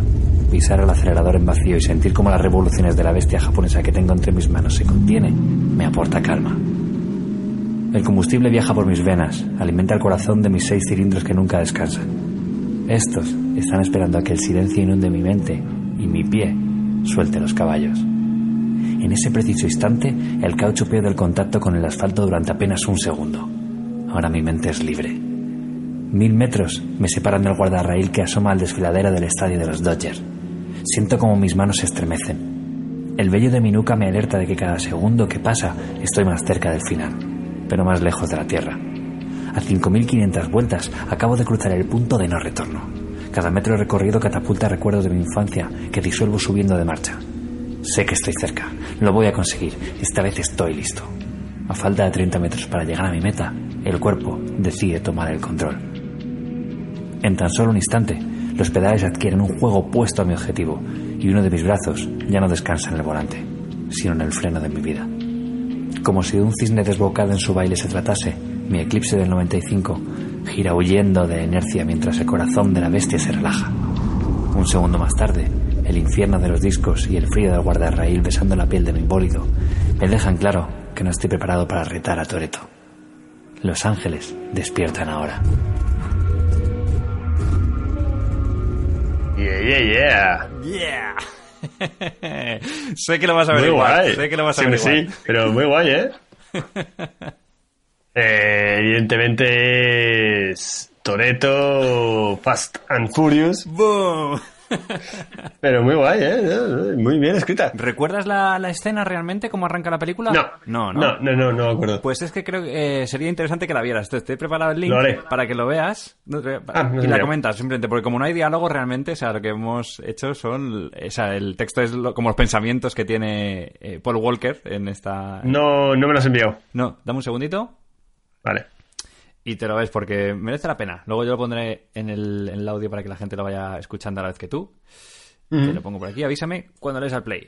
Pisar el acelerador en vacío y sentir cómo las revoluciones de la bestia japonesa que tengo entre mis manos se contiene me aporta calma. El combustible viaja por mis venas, alimenta el corazón de mis seis cilindros que nunca descansan. Estos están esperando a que el silencio inunde mi mente y mi pie suelte los caballos. En ese preciso instante, el caucho pierde el contacto con el asfalto durante apenas un segundo. Ahora mi mente es libre. Mil metros me separan del guardarraíl que asoma al desfiladero del estadio de los Dodgers. Siento como mis manos se estremecen. El vello de mi nuca me alerta de que cada segundo que pasa estoy más cerca del final, pero más lejos de la tierra. A 5.500 vueltas acabo de cruzar el punto de no retorno. Cada metro recorrido catapulta recuerdos de mi infancia que disuelvo subiendo de marcha. Sé que estoy cerca, lo voy a conseguir, esta vez estoy listo. A falta de 30 metros para llegar a mi meta, el cuerpo decide tomar el control. En tan solo un instante, los pedales adquieren un juego opuesto a mi objetivo y uno de mis brazos ya no descansa en el volante, sino en el freno de mi vida. Como si de un cisne desbocado en su baile se tratase, mi eclipse del 95 gira huyendo de inercia mientras el corazón de la bestia se relaja. Un segundo más tarde, el infierno de los discos y el frío del guardarraíl besando la piel de mi bólido me dejan claro que no estoy preparado para retar a Toreto. Los ángeles despiertan ahora. Yeah, yeah, yeah. Yeah. sé que lo vas a Muy averiguar. guay. Sé que lo vas a averiguar. sí, pero muy guay, ¿eh? Eh, evidentemente es Toreto, Fast and Furious, ¡Boom! Pero muy guay, ¿eh? Muy bien escrita. ¿Recuerdas la, la escena realmente? ¿Cómo arranca la película? No, No, no. no, no, no, no me acuerdo. Pues es que creo que eh, sería interesante que la vieras. Te he preparado el link para que lo veas Ah, no y la comentas simplemente. Porque como no hay diálogo realmente, o sea, lo que hemos hecho son... O sea, el texto es lo- como los pensamientos que tiene eh, Paul Walker en esta... No, no me lo has enviado. No, dame un segundito Vale. Y te lo ves porque merece la pena. Luego yo lo pondré en el, en el audio para que la gente lo vaya escuchando a la vez que tú. Te lo pongo por aquí, avísame cuando lees al play.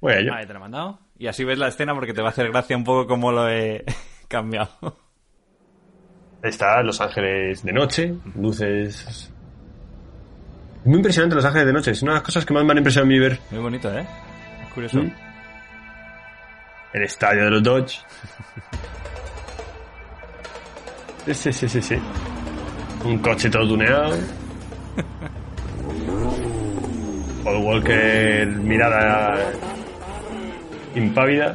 Voy a ello. Ahí te lo he mandado. Y así ves la escena porque te va a hacer gracia un poco cómo lo he cambiado. Está Los Ángeles de noche, luces. Es muy impresionante Los Ángeles de noche. Es una de las cosas que más me han impresionado a mí ver. Muy bonito, ¿eh? Es curioso. Mm. El estadio de los Dodge. Sí, sí, sí, sí. Un coche todo tuneado. Paul Walker, mirada impávida.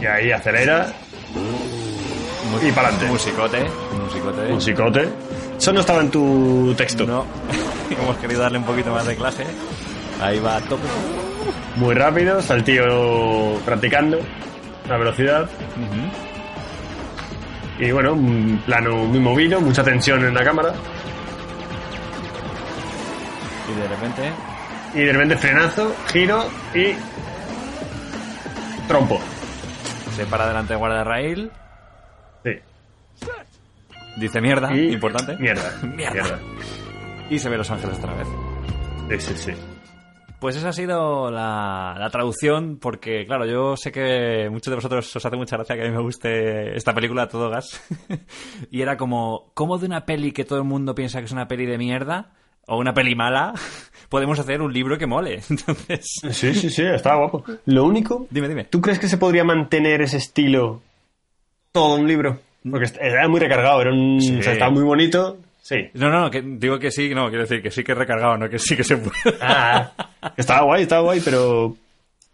Y ahí acelera. Y para adelante. Musicote. Musicote. Musicote. Eso no estaba en tu texto. No. Hemos querido darle un poquito más de clase. Ahí va a tope. Muy rápido, está el tío practicando la velocidad. Ujú. Y bueno, un plano muy movido, mucha tensión en la cámara. Y de repente... Y de repente frenazo, giro y. Trompo. Se para delante de guardarraíl. Sí. Dice mierda. Y- Importante. Mierda. Mierda. Y se ve Los Ángeles otra vez. Sí, sí, sí. Pues esa ha sido la, la traducción, porque claro, yo sé que muchos de vosotros os hace mucha gracia que a mí me guste esta película a todo gas. y era como, ¿cómo de una peli que todo el mundo piensa que es una peli de mierda? O una peli mala, podemos hacer un libro que mole. Entonces, Sí, sí, sí, estaba guapo. Lo único. dime, dime. ¿Tú crees que se podría mantener ese estilo todo un libro? Porque era muy recargado, era un. Sí. o sea, estaba muy bonito. Sí. No, no, que digo que sí, no, quiero decir que sí que he recargado, no que sí que se puede. Ah, estaba guay, estaba guay, pero.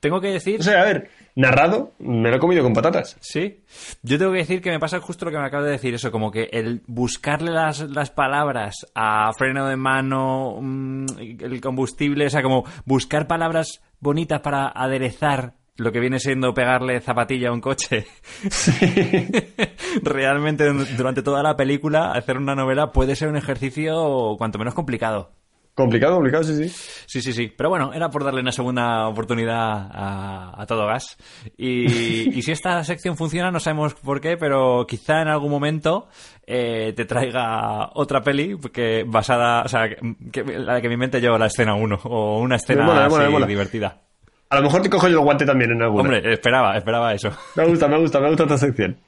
Tengo que decir O sea, a ver, narrado, me lo he comido con patatas. Sí. Yo tengo que decir que me pasa justo lo que me acabas de decir, eso, como que el buscarle las, las palabras a freno de mano, mm, el combustible, o sea, como buscar palabras bonitas para aderezar lo que viene siendo pegarle zapatilla a un coche. Realmente durante toda la película hacer una novela puede ser un ejercicio cuanto menos complicado. Complicado, complicado, sí, sí. Sí, sí, sí. Pero bueno, era por darle una segunda oportunidad a, a todo gas. Y, y si esta sección funciona, no sabemos por qué, pero quizá en algún momento eh, te traiga otra peli que basada, o sea, que, la que me invente yo la escena 1 o una escena mola, mola, así mola. divertida. A lo mejor te cojo yo el guante también en alguna. Hombre, esperaba, esperaba eso. Me gusta, me gusta, me gusta esta sección.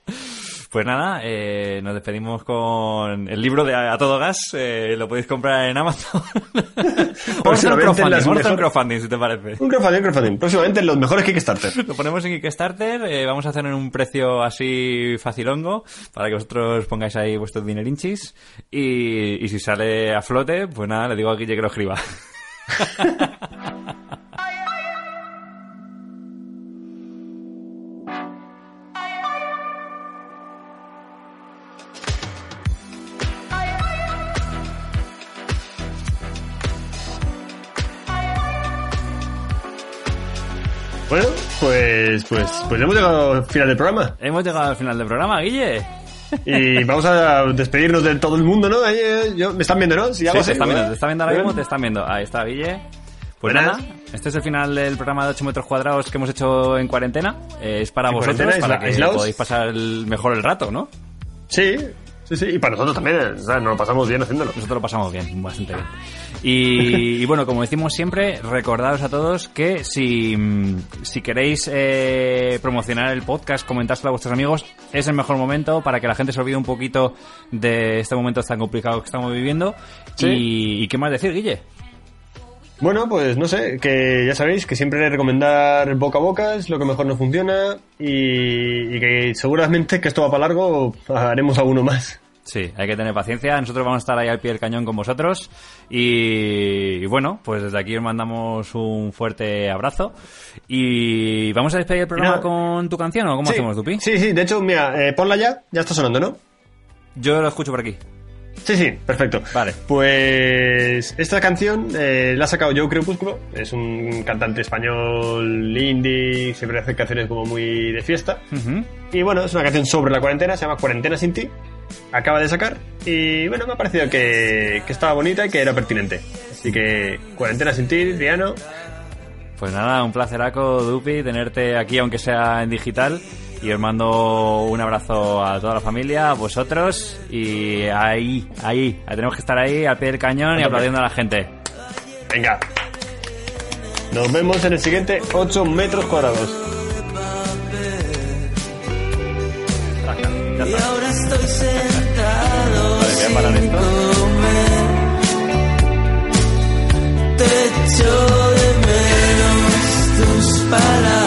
Pues nada, eh, nos despedimos con el libro de A Todo Gas. eh, lo podéis comprar en Amazon. Próximamente crowdfunding, las hacer un mejor- crowdfunding, si te parece. Un crowdfunding, un crowdfunding. Próximamente los mejores Kickstarter. Lo ponemos en Kickstarter, eh, vamos a hacer en un precio así facilongo para que vosotros pongáis ahí vuestros dinerinchis y, y si sale a flote, pues nada, le digo a Guille que lo escriba. Bueno, pues, pues, pues hemos llegado al final del programa. Hemos llegado al final del programa, Guille. Y vamos a despedirnos de todo el mundo, ¿no? Eh, yo- me están viendo, ¿no? Si Sí, te están viendo, te están viendo ahora mismo, te están viendo. Ahí está, Guille. Pues Buenas. nada, este es el final del programa de 8 metros cuadrados que hemos hecho en cuarentena. Eh, es para En vosotros, para que aislados. podáis pasar el- mejor el rato, ¿no? Sí, sí, sí. Y para nosotros también, o sea, nos lo pasamos bien haciéndolo. Nosotros lo pasamos bien, bastante bien. Y, y bueno, como decimos siempre, recordaros a todos que si, mm, si queréis eh, promocionar el podcast, comentárselo a vuestros amigos, es el mejor momento para que la gente se olvide un poquito de este momento tan complicado que estamos viviendo. Sí. Y, y qué más decir, Guille? Bueno, pues no sé, que ya sabéis que siempre recomendar boca a boca es lo que mejor nos funciona y, y que seguramente que esto va para largo, haremos alguno más. Sí, hay que tener paciencia. Nosotros vamos a estar ahí al pie del cañón con vosotros. Y, y bueno, pues desde aquí os mandamos un fuerte abrazo. Y vamos a despedir el programa con tu canción, ¿o cómo sí, hacemos, Dupi? Sí, sí, de hecho, mira, eh, ponla ya, ya está sonando, ¿no? Yo lo escucho por aquí. Sí, sí, perfecto. Vale. Pues esta canción eh, la ha sacado Joe Crepúsculo, es un cantante español indie, siempre hace canciones como muy de fiesta. Y bueno, es una canción sobre la cuarentena, se llama Cuarentena sin ti. Acaba de sacar y bueno, me ha parecido que, que estaba bonita y que era pertinente. Así que Cuarentena sin ti, Diano. Pues nada, un placeraco, Dupi, tenerte aquí, aunque sea en digital. Y os mando un abrazo a toda la familia, a vosotros. Y ahí, ahí, tenemos que estar ahí al pie del cañón y aplaudiendo a la gente. Venga. Nos vemos en el siguiente 8 metros cuadrados. Y ahora estoy sentado sin comer. Te echo de menos tus palabras.